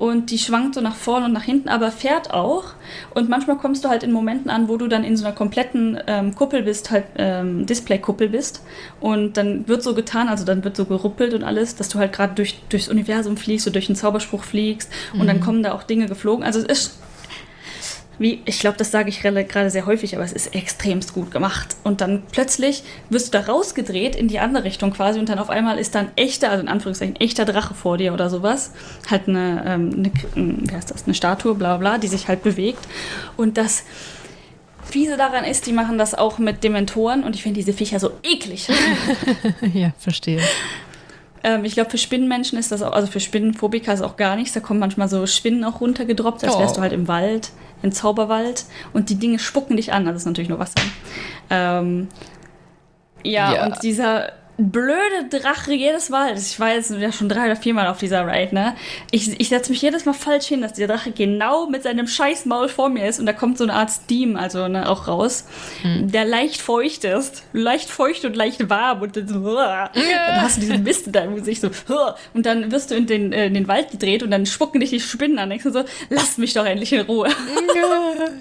und die schwankt so nach vorne und nach hinten, aber fährt auch. Und manchmal kommst du halt in Momenten an, wo du dann in so einer kompletten ähm, Kuppel bist, halt ähm, Display-Kuppel bist. Und dann wird so getan, also dann wird so geruppelt und alles, dass du halt gerade durch, durchs Universum fliegst, du durch einen Zauberspruch fliegst und dann kommen da auch Dinge geflogen. Also es ist wie, ich glaube, das sage ich gerade sehr häufig, aber es ist extremst gut gemacht. Und dann plötzlich wirst du da rausgedreht in die andere Richtung quasi und dann auf einmal ist dann echter, also in Anführungszeichen, echter Drache vor dir oder sowas. Halt eine, ähm, eine, wie heißt das, eine Statue, bla bla, die sich halt bewegt. Und das Fiese daran ist, die machen das auch mit Dementoren und ich finde diese Viecher so eklig. ja, verstehe. Ähm, ich glaube, für Spinnenmenschen ist das auch, also für Spinnenphobiker ist auch gar nichts. Da kommen manchmal so Spinnen auch runtergedroppt, als wärst Oh. du halt im Wald, im Zauberwald. Und die Dinge spucken dich an. Das ist natürlich nur Wasser. Ähm, ja, Ja. und dieser blöde Drache jedes Mal, ich war jetzt ja schon drei oder viermal auf dieser Ride, ne? Ich, ich setze mich jedes Mal falsch hin, dass dieser Drache genau mit seinem scheiß Maul vor mir ist und da kommt so eine Art Steam, also ne, auch raus, der leicht feucht ist. Leicht feucht und leicht warm und dann so, dann hast du diesen Mist in deinem Gesicht so, und dann wirst du in den, äh, in den Wald gedreht und dann spucken dich die Spinnen an. Denkst du so, lasst mich doch endlich in Ruhe.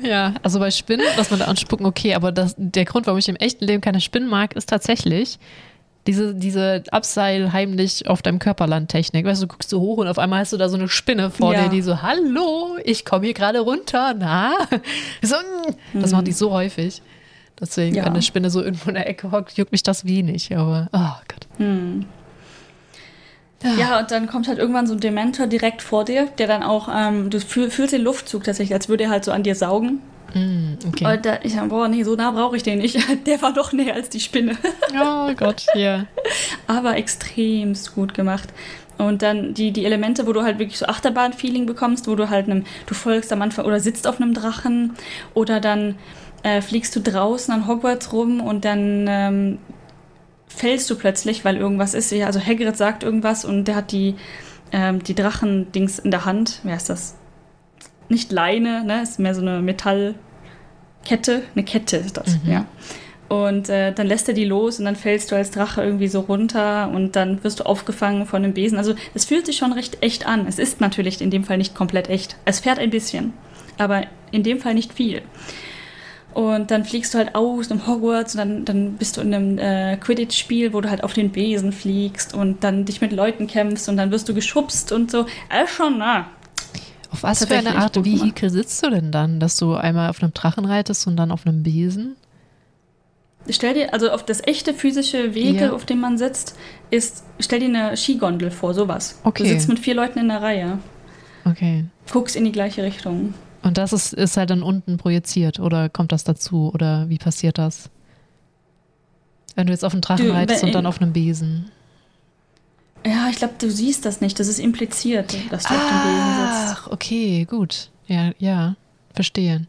Ja, also bei Spinnen, dass man da anspucken, okay, aber das, der Grund, warum ich im echten Leben keine Spinnen mag, ist tatsächlich diese, diese Abseil heimlich auf deinem Körperland-Technik. Weißt du, du guckst so hoch und auf einmal hast du da so eine Spinne vor Ja. dir, die so, hallo, ich komme hier gerade runter, na? So, das machen die so häufig. Deswegen, Ja. wenn eine Spinne so irgendwo in der Ecke hockt, juckt mich das wenig, aber, oh Gott. Ja, und dann kommt halt irgendwann so ein Dementor direkt vor dir, der dann auch, ähm, du fühl, fühlst den Luftzug tatsächlich, als würde er halt so an dir saugen. Mm, okay. Und da, ich sag, boah, nee, so nah brauche ich den nicht. Der war doch näher als die Spinne. Oh Gott, ja. Aber extremst gut gemacht. Und dann die, die Elemente, wo du halt wirklich so Achterbahn-Feeling bekommst, wo du halt einem, du folgst am Anfang oder sitzt auf einem Drachen oder dann äh, fliegst du draußen an Hogwarts rum und dann ähm, fällst du plötzlich, weil irgendwas ist. Also Hagrid sagt irgendwas und der hat die, ähm, die Drachen-Dings in der Hand. Wer ist das? Nicht Leine, ne? Ist mehr so eine Metallkette. Eine Kette ist das, Mhm. ja. Und äh, dann lässt er die los und dann fällst du als Drache irgendwie so runter und dann wirst du aufgefangen von einem Besen. Also es fühlt sich schon recht echt an. Es ist natürlich in dem Fall nicht komplett echt. Es fährt ein bisschen, aber in dem Fall nicht viel. Und dann fliegst du halt aus einem Hogwarts und dann, dann bist du in einem äh, Quidditch-Spiel, wo du halt auf den Besen fliegst und dann dich mit Leuten kämpfst und dann wirst du geschubst und so. Alles schon, na. Auf was für eine Art. Vehikel sitzt du denn dann? Dass du einmal auf einem Drachen reitest und dann auf einem Besen? Stell dir, also auf das echte physische Vehikel, Ja. auf dem man sitzt, ist, stell dir eine Skigondel vor, sowas. Okay. Du sitzt mit vier Leuten in der Reihe, Okay. guckst in die gleiche Richtung. Und das ist, ist halt dann unten projiziert oder kommt das dazu oder wie passiert das? Wenn du jetzt auf einem Drachen Du, reitest und dann auf einem Besen. Ja, ich glaube, du siehst das nicht. Das ist impliziert, dass du auf dem Besen sitzt. Ach, okay, gut. Ja, ja, verstehe.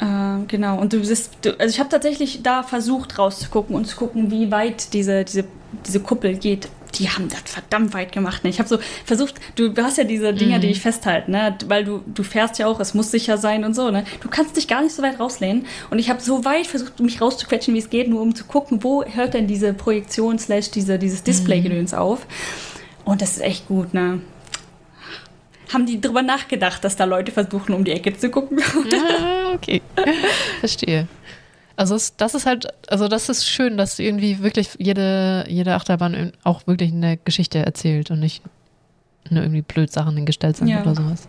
Ähm, genau, und du bist, du, also ich habe tatsächlich da versucht rauszugucken und zu gucken, wie weit diese, diese, diese Kuppel geht. Die haben das verdammt weit gemacht. Ne? Ich habe so versucht, du hast ja diese Dinger, Mhm. die dich festhalten, ne? weil du, du fährst ja auch, es muss sicher sein und so. Ne? Du kannst dich gar nicht so weit rauslehnen. Und ich habe so weit versucht, mich rauszuquetschen, wie es geht, nur um zu gucken, wo hört denn diese Projektion slash diese, dieses Display-Gedöns auf. Und das ist echt gut, ne? Haben die drüber nachgedacht, dass da Leute versuchen, um die Ecke zu gucken? Ah, okay. Verstehe. Also es, das ist halt, also das ist schön, dass irgendwie wirklich jede, jede Achterbahn auch wirklich eine Geschichte erzählt und nicht nur irgendwie blöd Sachen hingestellt sind Ja. oder sowas.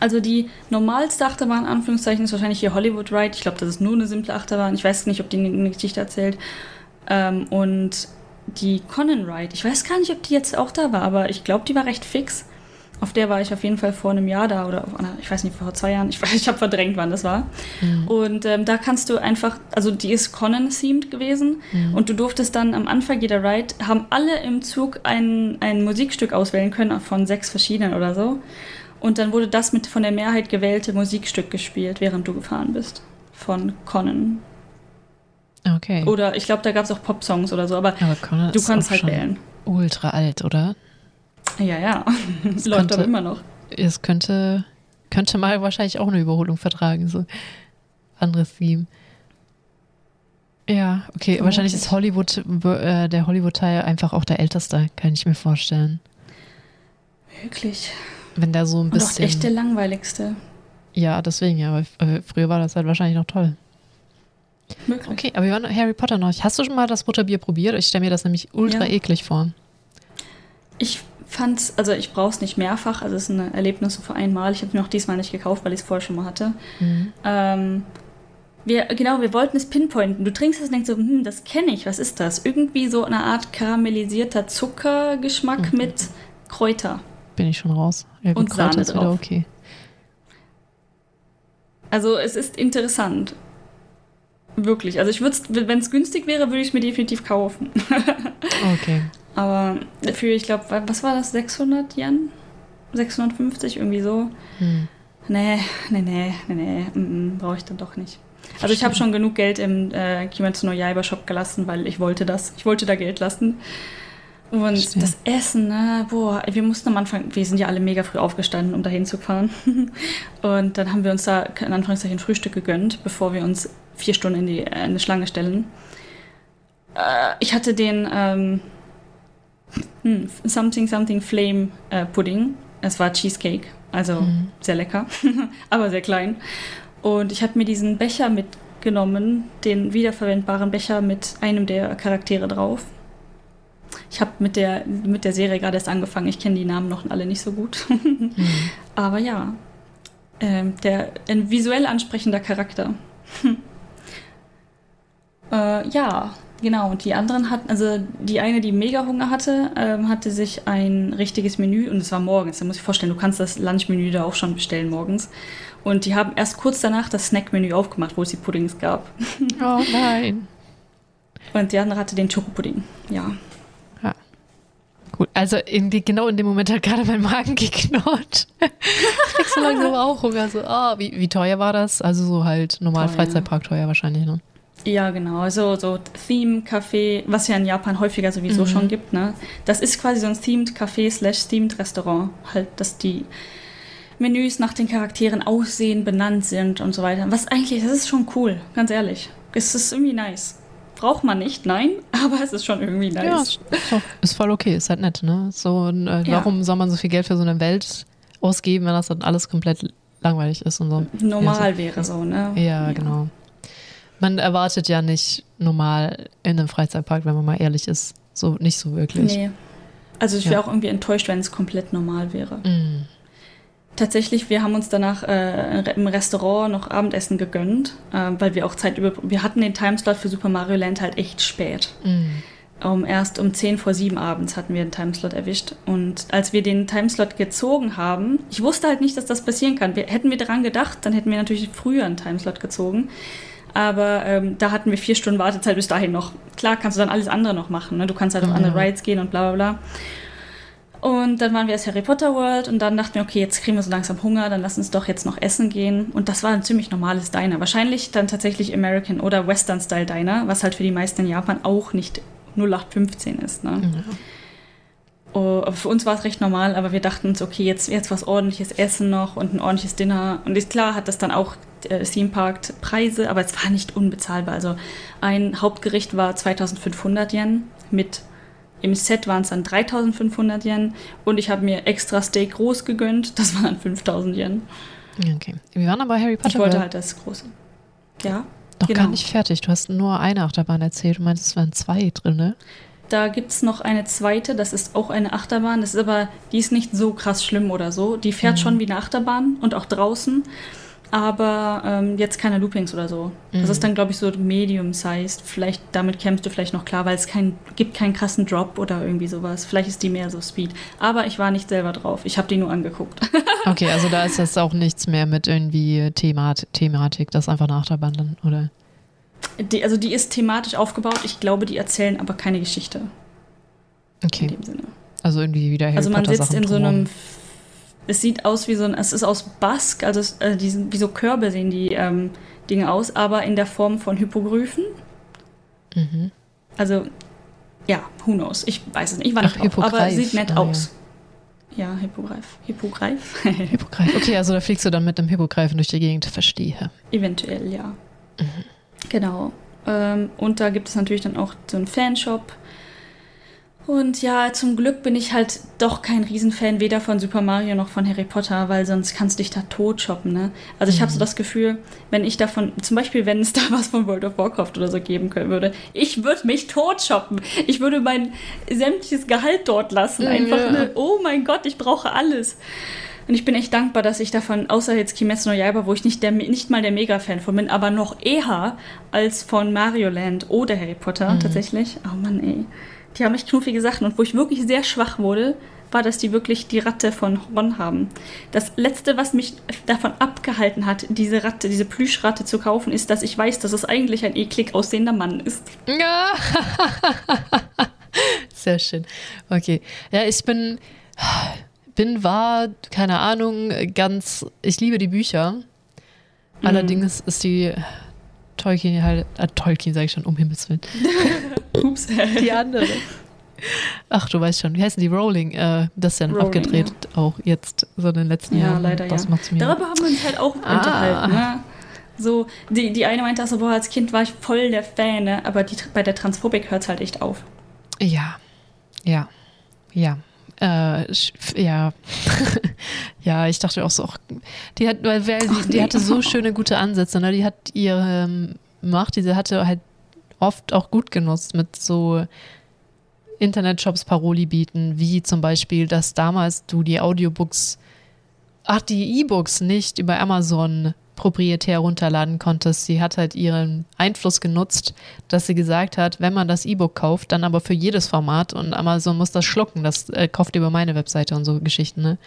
Also die normalste Achterbahn, in Anführungszeichen, ist wahrscheinlich hier Hollywood Ride. Ich glaube, das ist nur eine simple Achterbahn. Ich weiß nicht, ob die eine Geschichte erzählt. Ähm, und die Conan Ride, ich weiß gar nicht, ob die jetzt auch da war, aber ich glaube, die war recht fix. Auf der war ich auf jeden Fall vor einem Jahr da oder ich weiß nicht, vor zwei Jahren. Ich, weiß- ich habe verdrängt, wann das war. Mhm. Und ähm, da kannst du einfach, also die ist Conan-themed gewesen Mhm. und du durftest dann am Anfang jeder Ride, haben alle im Zug ein, ein Musikstück auswählen können von sechs verschiedenen oder so. Und dann wurde das mit von der Mehrheit gewählte Musikstück gespielt, während du gefahren bist. Von Conan. Okay. Oder ich glaube, da gab es auch Popsongs oder so, aber Aber du kannst halt wählen. ultra alt, oder? Ja, ja. Es Läuft aber immer noch. Es könnte, könnte mal wahrscheinlich auch eine Überholung vertragen, so anderes Theme. Ja, okay, wahrscheinlich ist Hollywood, äh, der Hollywood-Teil einfach auch der älteste, kann ich mir vorstellen. Wirklich. Wenn der so ein Und auch bisschen. echt der langweiligste. ja, deswegen, ja, aber äh, früher war das halt wahrscheinlich noch toll. Möglich. Okay, aber wir waren Harry Potter noch. Hast du schon mal das Butterbier probiert? Ich stelle mir das nämlich ultra Ja. eklig vor. Ich fand's, also ich brauch's nicht mehrfach, also es ist ein Erlebnis so für einmal. Ich habe mir auch diesmal nicht gekauft, weil ich es vorher schon mal hatte. Mhm. Ähm, wir, genau, wir wollten es pinpointen. Du trinkst es und denkst so, hm, das kenne ich, was ist das? Irgendwie so eine Art karamellisierter Zuckergeschmack Mhm. mit Kräuter. Bin ich schon raus. Ja, Und Kräuter Sahne ist wieder drauf. okay. Also es ist interessant. Wirklich. Also ich würde wenn es günstig wäre, würde ich es mir definitiv kaufen. Okay. Aber für, ich glaube, was war das, 600 Yen? 650, irgendwie so. Hm. Nee, nee, nee, nee, nee, mm, brauche ich dann doch nicht. Also ich habe schon genug Geld im äh, Kimetsu no Yaiba Shop gelassen, weil ich wollte das. Ich wollte da Geld lassen. Und Verstehe. das Essen, ne, boah, wir mussten am Anfang, wir sind ja alle mega früh aufgestanden, um dahin zu fahren. Und dann haben wir uns da in Anführungszeichen Frühstück gegönnt, bevor wir uns vier Stunden in die äh, in eine Schlange stellen. Äh, ich hatte den ähm, hm, Something Something Flame äh, Pudding. Es war Cheesecake, also Mhm. sehr lecker, aber sehr klein. Und ich habe mir diesen Becher mitgenommen, den wiederverwendbaren Becher mit einem der Charaktere drauf. Ich habe mit der, mit der Serie gerade erst angefangen. Ich kenne die Namen noch alle nicht so gut. Hm. Aber ja, ähm, der, ein visuell ansprechender Charakter. äh, ja, Genau, und die anderen hatten, also die eine, die mega Hunger hatte, ähm, hatte sich ein richtiges Menü und es war morgens. Da muss ich vorstellen, du kannst das Lunchmenü da auch schon bestellen morgens. Und die haben erst kurz danach das Snackmenü aufgemacht, wo es die Puddings gab. Oh nein. Und die andere hatte den Schokopudding, ja. Ja. Gut, also in die, genau in dem Moment hat gerade mein Magen geknurrt. Kriegst du langsam auch Hunger. So, ah, wie, wie teuer war das? Also so halt normal. Freizeitpark teuer wahrscheinlich, ne? Ja, genau. Also so Theme Café, was ja in Japan häufiger sowieso Mhm. schon gibt, ne? Das ist quasi so ein Themed Café slash Themed Restaurant. Halt, dass die Menüs nach den Charakteren aussehen, benannt sind und so weiter. Was eigentlich, das ist schon cool, ganz ehrlich. Es ist irgendwie nice. Braucht man nicht, nein, aber es ist schon irgendwie nice. Ja, ist, ist, doch- ist voll okay, ist halt nett, ne? So, äh, Ja. warum soll man so viel Geld für so eine Welt ausgeben, wenn das dann alles komplett langweilig ist und so? Normal Ja, so- wäre so, ne? Ja, genau. Man erwartet ja nicht normal in einem Freizeitpark, wenn man mal ehrlich ist. So nicht so wirklich. Nee. Also ich wäre Ja. auch irgendwie enttäuscht, wenn es komplett normal wäre. Mm. Tatsächlich, wir haben uns danach äh, im Restaurant noch Abendessen gegönnt, äh, weil wir auch Zeit über. Wir hatten den Timeslot für Super Mario Land halt echt spät. Mm. Um, erst um 10 vor 7 abends hatten wir den Timeslot erwischt. Und als wir den Timeslot gezogen haben, ich wusste halt nicht, dass das passieren kann. Wir, hätten wir daran gedacht, dann hätten wir natürlich früher einen Timeslot gezogen. Aber ähm, da hatten wir vier Stunden Wartezeit bis dahin noch. Klar kannst du dann alles andere noch machen. Ne? Du kannst halt auf Ja. andere Rides gehen und bla bla bla. Und dann waren wir erst Harry Potter World und dann dachten wir, okay, jetzt kriegen wir so langsam Hunger, dann lass uns doch jetzt noch essen gehen. Und das war ein ziemlich normales Diner. Wahrscheinlich dann tatsächlich American oder Western Style Diner, was halt für die meisten in Japan auch nicht 0815 ist. Ne? Ja. Aber für uns war es recht normal, aber wir dachten uns, okay, jetzt, jetzt was ordentliches Essen noch und ein ordentliches Dinner. Und ist klar, hat das dann auch äh, Theme Park Preise, aber es war nicht unbezahlbar. Also ein Hauptgericht war 2500 Yen mit im Set waren es dann 3500 Yen und ich habe mir extra Steak groß gegönnt, das waren 5000 Yen. Okay. Wir waren aber Harry Potter Ich wollte halt das große. Ja, noch genau. gar nicht fertig. Du hast nur eine Achterbahn erzählt. Du meinst, es waren zwei drin, ne? Da gibt es noch eine zweite, das ist auch eine Achterbahn. Das ist aber, die ist nicht so krass schlimm oder so. Die fährt Mhm. schon wie eine Achterbahn und auch draußen, aber ähm, jetzt keine Loopings oder so. Das Mhm. ist dann, glaube ich, so medium-sized. Vielleicht, damit kämpfst du vielleicht noch klar, weil es kein, gibt keinen krassen Drop oder irgendwie sowas. Vielleicht ist die mehr so Speed. Aber ich war nicht selber drauf. Ich habe die nur angeguckt. Okay, also da ist jetzt auch nichts mehr mit irgendwie Themat Thematik. Das ist einfach eine Achterbahn dann, oder? Die, also die ist thematisch aufgebaut. Ich glaube, die erzählen aber keine Geschichte in Okay. dem Sinne. Also irgendwie wieder Harry Also man sitzt in so einem. Es sieht aus wie so ein. Es ist aus Bask, also es, äh, die sind, wie so Körbe sehen die ähm, Dinge aus, aber in der Form von Hypogryphen. Mhm. Also, ja, who knows? Ich weiß es nicht. Ich war nicht Ach, drauf, aber sieht nett Ah, aus. Ja, Hippogreif. Hippogreif? Hippogreif. Okay, also da fliegst du dann mit dem Hippogreifen durch die Gegend. Verstehe. Eventuell, ja. Mhm. Genau. Ähm, und da gibt es natürlich dann auch so einen Fanshop. Und ja, zum Glück bin ich halt doch kein Riesenfan, weder von Super Mario noch von Harry Potter, weil sonst kannst du dich da tot shoppen, ne? Also ich habe so das Gefühl, wenn ich davon, zum Beispiel, wenn es da was von World of Warcraft oder so geben können würde, ich würde mich tot shoppen. Ich würde mein sämtliches Gehalt dort lassen. Einfach, Ja. ne, oh mein Gott, ich brauche alles. Und ich bin echt dankbar, dass ich davon, außer jetzt Kimetsu no Yaiba, wo ich nicht, der, nicht mal der Mega-Fan von bin, aber noch eher als von Mario Land oder Harry Potter tatsächlich. Oh Mann, ey. Die haben echt knuffige Sachen. Und wo ich wirklich sehr schwach wurde, war, dass die wirklich die Ratte von Ron haben. Das Letzte, was mich davon abgehalten hat, diese Ratte, diese Plüschratte zu kaufen, ist, dass ich weiß, dass es eigentlich ein eklig aussehender Mann ist. Ja. Sehr schön. Okay. Ja, ich bin, bin, war, keine Ahnung, ganz, ich liebe die Bücher. Allerdings ist die Tolkien halt, äh, Tolkien sage ich schon, um Himmels Willen. Ups. Die andere. Ach, du weißt schon, wie heißen die? Rowling. Äh, das ist dann Rowling, abgedreht, auch jetzt, so in den letzten Ja, Jahren. leider das ja. macht's mir. Darüber haben wir uns halt auch Ah. unterhalten. Ne? So, die, die eine meinte auch so, boah, als Kind war ich voll der Fan, ne? aber die, bei der Transphobik hört es halt echt auf. Ja, ja, ja. Äh, ja, ja, ich dachte auch so, die hat, weil, weil die, die hatte so schöne gute Ansätze, ne? Die hat ihre ähm, Macht, diese hatte halt oft auch gut genutzt mit so Internetshops Paroli bieten, wie zum Beispiel, dass damals du die Audiobooks, ach, die E-Books nicht über Amazon proprietär runterladen konntest. Sie hat halt ihren Einfluss genutzt, dass sie gesagt hat, wenn man das E-Book kauft, dann aber für jedes Format und Amazon muss das schlucken. Das äh, kauft über meine Webseite und so Geschichten, ne?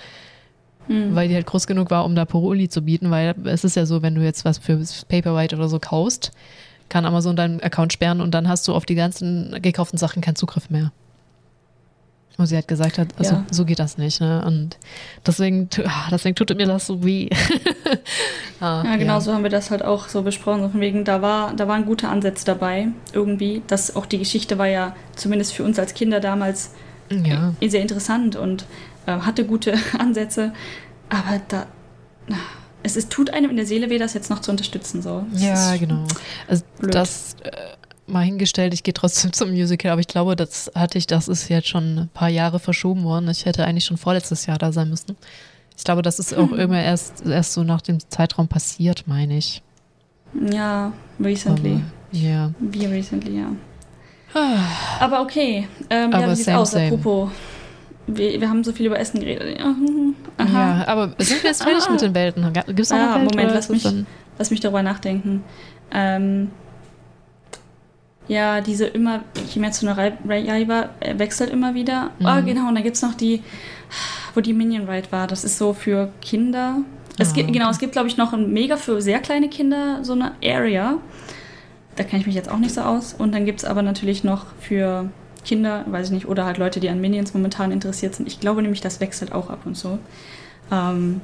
Mhm. Weil die halt groß genug war, um da Paroli zu bieten, weil es ist ja so, wenn du jetzt was für Paperwhite oder so kaufst, kann Amazon deinen Account sperren und dann hast du auf die ganzen gekauften Sachen keinen Zugriff mehr. Und sie hat gesagt hat, also ja. so geht das nicht. Ne? Und deswegen, ah, deswegen tut mir das so weh. ah, ja, genau ja. so haben wir das halt auch so besprochen. So von wegen, da war, da waren gute Ansätze dabei, irgendwie. Das, auch die Geschichte war ja zumindest für uns als Kinder damals ja. Äh, sehr interessant und äh, hatte gute Ansätze. Aber da. Es ist, tut einem in der Seele weh, das jetzt noch zu unterstützen. So. Das ja, genau. Also blöd. das äh, mal hingestellt, ich gehe trotzdem zum Musical, aber ich glaube, das hatte ich, das ist jetzt schon ein paar Jahre verschoben worden. Ich hätte eigentlich schon vorletztes Jahr da sein müssen. Ich glaube, das ist auch immer erst, erst so nach dem Zeitraum passiert, meine ich. Ja, recently. Ja. Yeah. Wie recently, ja. Aber okay, ähm, aber ja, wie sieht's aus? Same. Apropos, wir, wir haben so viel über Essen geredet. Aha. Ja, aber sind wir jetzt fertig mit den Welten? Gibt es noch ja, Welt, Moment, lass mich, lass mich darüber nachdenken. Ähm, ja, diese immer, Kimetsu no Yaiba wechselt immer wieder. Mhm. Oh, genau, und dann gibt es noch die, wo die Minion Ride war. Das ist so für Kinder. Es oh, gibt, okay. Genau, es gibt, glaube ich, noch ein mega für sehr kleine Kinder so eine Area. Da kenne ich mich jetzt auch nicht so aus. Und dann gibt es aber natürlich noch für Kinder, weiß ich nicht, oder halt Leute, die an Minions momentan interessiert sind. Ich glaube nämlich, das wechselt auch ab und zu. Ähm,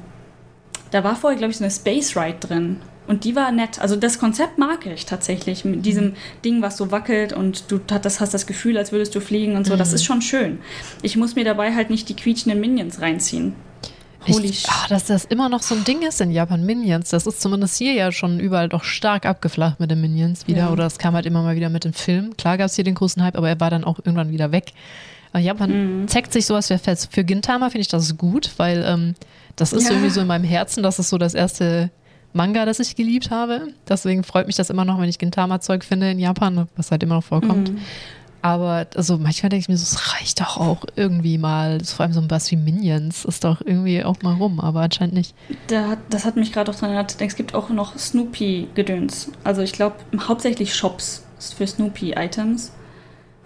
da war vorher, glaube ich, so eine Space Ride drin. Und die war nett. Also das Konzept mag ich tatsächlich. Mit diesem mhm. Ding, was so wackelt und du das hast das Gefühl, als würdest du fliegen und so. Mhm. Das ist schon schön. Ich muss mir dabei halt nicht die quietschenden Minions reinziehen. Holy ich, ach, dass das immer noch so ein Ding ist in Japan, Minions. Das ist zumindest hier ja schon überall doch stark abgeflacht mit den Minions wieder. Ja. Oder es kam halt immer mal wieder mit den Filmen. Klar gab es hier den großen Hype, aber er war dann auch irgendwann wieder weg. Aber Japan mhm. zeigt sich sowas für fest. Für Gintama finde ich das gut, weil ähm, das ist ja. irgendwie so in meinem Herzen, das ist so das erste Manga, das ich geliebt habe. Deswegen freut mich das immer noch, wenn ich Gintama-Zeug finde in Japan, was halt immer noch vorkommt. Mhm. Aber also manchmal denke ich mir so, es reicht doch auch irgendwie mal. Vor allem so ein was wie Minions ist doch irgendwie auch mal rum, aber anscheinend nicht. Hat, das hat mich gerade auch dran erinnert. Es gibt auch noch Snoopy-Gedöns. Also ich glaube hauptsächlich Shops für Snoopy-Items.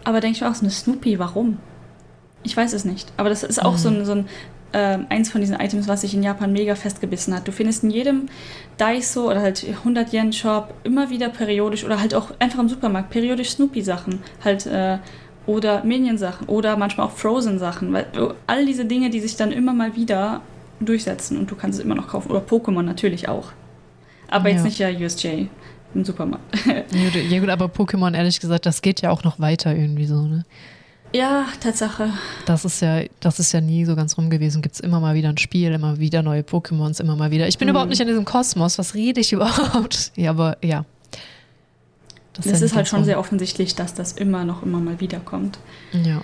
Aber denke ich mir auch, so eine Snoopy, warum? Ich weiß es nicht. Aber das ist auch mhm. so, ein, so ein äh, eins von diesen Items, was sich in Japan mega festgebissen hat. Du findest in jedem Daiso oder halt 100 Yen Shop immer wieder periodisch oder halt auch einfach im Supermarkt periodisch Snoopy Sachen halt äh, oder Minion Sachen oder manchmal auch Frozen Sachen, weil all diese Dinge, die sich dann immer mal wieder durchsetzen und du kannst es immer noch kaufen oder Pokémon natürlich auch. Aber ja. jetzt nicht ja USJ im Supermarkt. ja gut, aber Pokémon ehrlich gesagt, das geht ja auch noch weiter irgendwie so, ne? Ja, Tatsache. Das ist ja, das ist ja nie so ganz rum gewesen. Gibt es immer mal wieder ein Spiel, immer wieder neue Pokémons, immer mal wieder. Ich bin mhm. überhaupt nicht in diesem Kosmos. Was rede ich überhaupt? Ja, aber ja. Das, das ist, ja ist halt schon rum. sehr offensichtlich, dass das immer noch immer mal wieder kommt. Ja.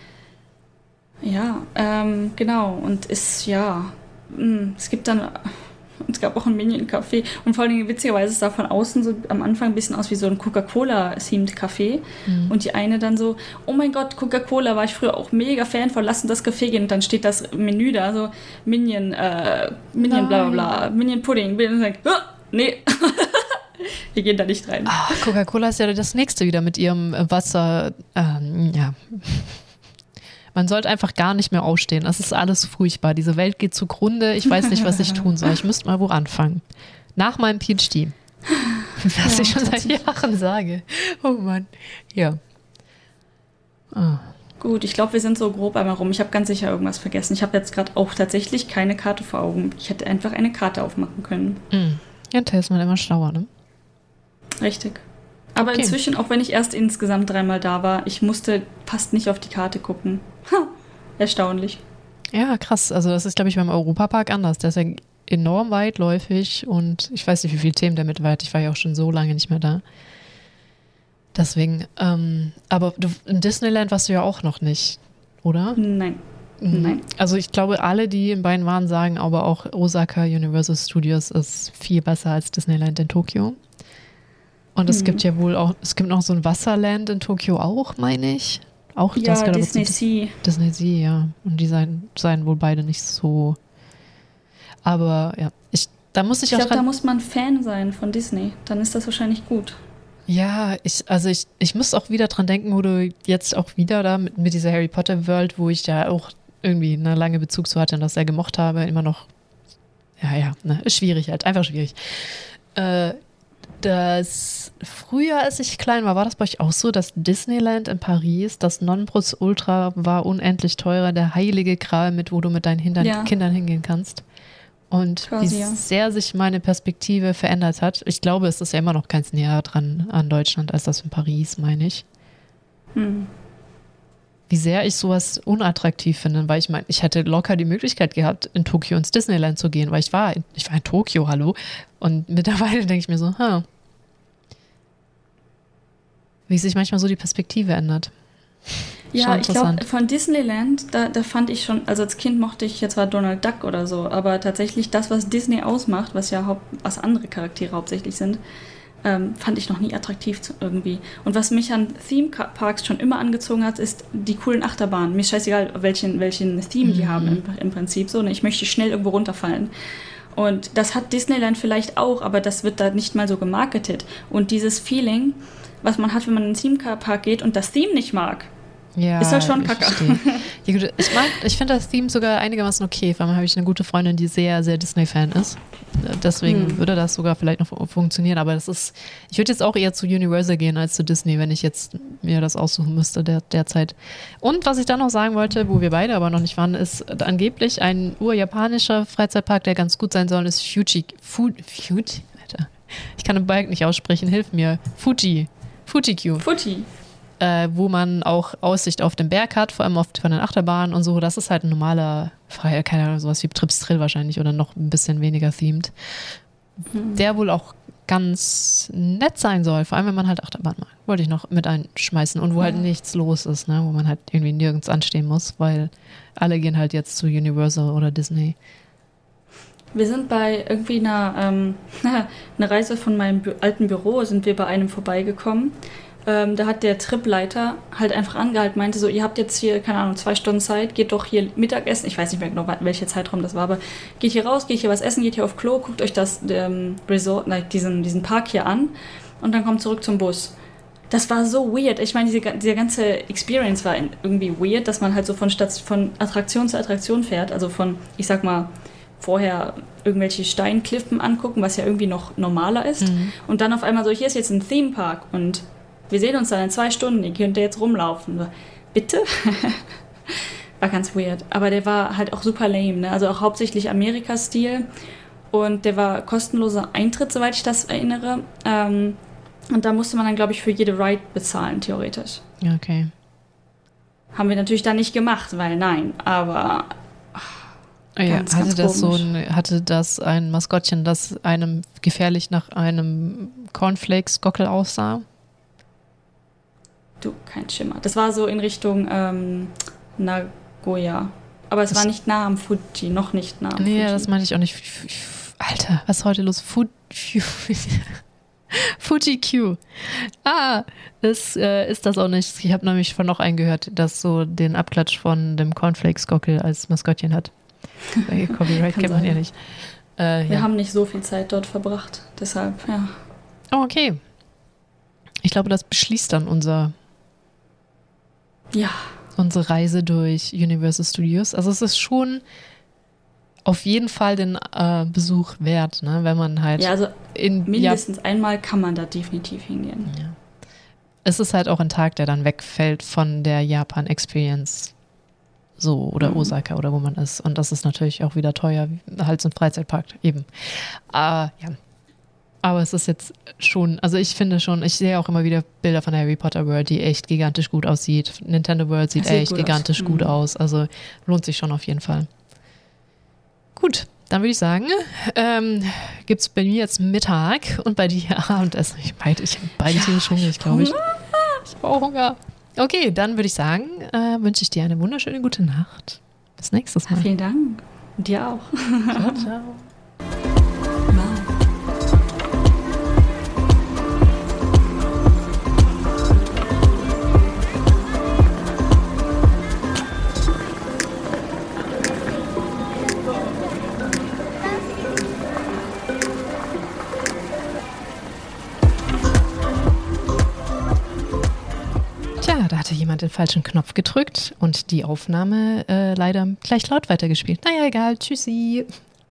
Ja, ähm, genau. Und ist, ja, mh, hm, es gibt dann es gab auch ein Minion-Café. Und vor allem witzigerweise sah von außen so am Anfang ein bisschen aus wie so ein Coca-Cola-themed Café. Mhm. Und die eine dann so, oh mein Gott, Coca-Cola war ich früher auch mega Fan von, lass uns das Café gehen. Und dann steht das Menü da, so Minion, äh, Minion bla bla bla, Minion Pudding. Und dann sagt, oh, nee. Wir gehen da nicht rein. Ah, Coca-Cola ist ja das nächste wieder mit ihrem Wasser. Ähm, ja. Man sollte einfach gar nicht mehr aufstehen. Das ist alles furchtbar. Diese Welt geht zugrunde. Ich weiß nicht, was ich tun soll. Ich müsste mal wo anfangen. Nach meinem PhD. Was ja, ich schon seit Jahren sage. Oh Mann. Ja. Ah. Gut, ich glaube, wir sind so grob einmal rum. Ich habe ganz sicher irgendwas vergessen. Ich habe jetzt gerade auch tatsächlich keine Karte vor Augen. Ich hätte einfach eine Karte aufmachen können. Mhm. Ja, da ist man immer schlauer, ne? Richtig. Aber okay. inzwischen, auch wenn ich erst insgesamt dreimal da war, ich musste fast nicht auf die Karte gucken. Ha, erstaunlich. Ja, krass. Also das ist, glaube ich, beim Europapark anders. Der ist ja enorm weitläufig und ich weiß nicht, wie viele Themen der mit weit. Ich war ja auch schon so lange nicht mehr da. Deswegen, ähm, aber du, in Disneyland warst du ja auch noch nicht, oder? Nein. Mhm. Nein. Also ich glaube, alle, die in beiden waren, sagen aber auch, Osaka Universal Studios ist viel besser als Disneyland in Tokio. Und es mhm. gibt ja wohl auch, es gibt noch so ein Wasserland in Tokio auch, meine ich. Auch ja, das Disney Sea. Disney Sea, ja. Und die seien, seien wohl beide nicht so. Aber ja, ich, Da muss ich, Ich auch glaube, da muss man Fan sein von Disney. Dann ist das wahrscheinlich gut. Ja, ich, also ich, ich muss auch wieder dran denken, wo du jetzt auch wieder da mit, mit dieser Harry Potter World, wo ich ja auch irgendwie eine lange Bezug zu hatte und das sehr gemocht habe, immer noch. Ja, ja, ne, ist schwierig halt, einfach schwierig. Äh, das früher, als ich klein war, war das bei euch auch so, dass Disneyland in Paris, das Nonplusultra war unendlich teurer, der heilige Gral mit, wo du mit deinen Hindern, Ja. Kindern hingehen kannst. Und Quasi, wie sehr sich meine Perspektive verändert hat. Ich glaube, es ist ja immer noch ganz näher dran an Deutschland als das in Paris, meine ich. Hm. Wie sehr ich sowas unattraktiv finde, weil ich meine, ich hätte locker die Möglichkeit gehabt, in Tokio ins Disneyland zu gehen, weil ich war, in- ich war in Tokio, hallo. Und mittlerweile denke ich mir so, ha. Wie sich manchmal so die Perspektive ändert. Ja, ich glaube, interessant. von Disneyland, da, da fand ich schon, also als Kind mochte ich jetzt zwar Donald Duck oder so, aber tatsächlich das, was Disney ausmacht, was ja haupt, was andere Charaktere hauptsächlich sind, ähm, fand ich noch nie attraktiv irgendwie. Und was mich an Theme Parks schon immer angezogen hat, ist die coolen Achterbahnen. Mir ist scheißegal, welchen, welchen Theme die Mhm. haben im, im Prinzip so. Ne? Ich möchte schnell irgendwo runterfallen. Und das hat Disneyland vielleicht auch, aber das wird da nicht mal so gemarketet. Und dieses Feeling, was man hat, wenn man in den Theme Park geht und das Theme nicht mag, Ja, Ist halt schon ich kacke. verstehe. Ja, ich mag, ich finde das Theme sogar einigermaßen okay, weil habe ich eine gute Freundin, die sehr, sehr Disney-Fan ist. Deswegen Hm. würde das sogar vielleicht noch fu- funktionieren. Aber das ist, ich würde jetzt auch eher zu Universal gehen als zu Disney, wenn ich jetzt mir das aussuchen müsste der, derzeit. Und was ich dann noch sagen wollte, wo wir beide aber noch nicht waren, ist angeblich ein urjapanischer Freizeitpark, der ganz gut sein soll, ist Fuji. Fu, Fuji? Alter. Ich kann den Balk nicht aussprechen, hilf mir. Fuji. Fuji-Q Fuji. Äh, wo man auch Aussicht auf den Berg hat, vor allem auf, von den Achterbahnen und so. Das ist halt ein normaler, Freier, keine Ahnung, sowas wie Trips Trill wahrscheinlich oder noch ein bisschen weniger themed. Der wohl auch ganz nett sein soll, vor allem wenn man halt Achterbahn mag. Wollte ich noch mit einschmeißen und wo halt Ja. nichts los ist, ne? wo man halt irgendwie nirgends anstehen muss, weil alle gehen halt jetzt zu Universal oder Disney. Wir sind bei irgendwie einer, ähm, einer Reise von meinem alten Büro, sind wir bei einem vorbeigekommen. Ähm, da hat der Tripleiter halt einfach angehalten, meinte so, ihr habt jetzt hier, keine Ahnung, zwei Stunden Zeit, geht doch hier Mittagessen. Ich weiß nicht mehr genau, welcher Zeitraum das war, aber geht hier raus, geht hier was essen, geht hier auf Klo, guckt euch das ähm, Resort, nein, diesen, diesen Park hier an und dann kommt zurück zum Bus. Das war so weird. Ich meine, diese, diese ganze Experience war irgendwie weird, dass man halt so von, Stat von Attraktion zu Attraktion fährt. Also von, ich sag mal, vorher irgendwelche Steinklippen angucken, was ja irgendwie noch normaler ist. Und dann auf einmal so, hier ist jetzt ein Theme Park und wir sehen uns dann in zwei Stunden, ihr könnt jetzt rumlaufen. Bitte? war ganz weird. Aber der war halt auch super lame, ne? Also auch hauptsächlich Amerika-Stil. Und der war kostenloser Eintritt, soweit ich das erinnere. Ähm, und da musste man dann, glaube ich, für jede Ride bezahlen, theoretisch. Ja, okay. Haben wir natürlich dann nicht gemacht, weil nein. Aber Ah Ja, Ganz, hatte, ganz das so ein, hatte das ein Maskottchen, das einem gefährlich nach einem Cornflakes-Gockel aussah? Du, kein Schimmer. Das war so in Richtung ähm, Nagoya. Aber es Das- war nicht nah am Fuji, noch nicht nah am Nee, Fuji. das meine ich auch nicht. Alter, was ist heute los? Fu Fu Fuji Q. Ah, das äh, ist das auch nicht. Ich habe nämlich von noch einen gehört, das so den Abklatsch von dem Cornflakes-Gockel als Maskottchen hat. Bei Copyright kennt man ja nicht. Äh, Wir ja. haben nicht so viel Zeit dort verbracht. Deshalb, ja. Oh, okay. Ich glaube, das beschließt dann unser, Ja, unsere Reise durch Universal Studios. Also es ist schon auf jeden Fall den äh, Besuch wert, ne? wenn man halt ja also in Japan mindestens einmal kann man da definitiv hingehen. Ja. Es ist halt auch ein Tag, der dann wegfällt von der Japan-Experience. So, oder Mhm. Osaka oder wo man ist. Und das ist natürlich auch wieder teuer, halt so ein Freizeitpark eben. Ah, ja. Aber es ist jetzt schon, also ich finde schon, ich sehe auch immer wieder Bilder von der Harry Potter World, die echt gigantisch gut aussieht. Nintendo World sieht sieht echt gut aus. gigantisch gut Mhm. aus. Also lohnt sich schon auf jeden Fall. Gut, dann würde ich sagen, ähm, gibt es bei mir jetzt Mittag und bei dir Abendessen. Ich beide, ich habe beide tierisch hungrig, glaube ich. Ich habe auch Hunger. Okay, dann würde ich sagen, äh, wünsche ich dir eine wunderschöne gute Nacht. Bis nächstes Mal. Vielen Dank. Und dir auch. Ciao, ciao. Hatte jemand den falschen Knopf gedrückt und die Aufnahme äh, leider gleich laut weitergespielt. Naja, egal. Tschüssi.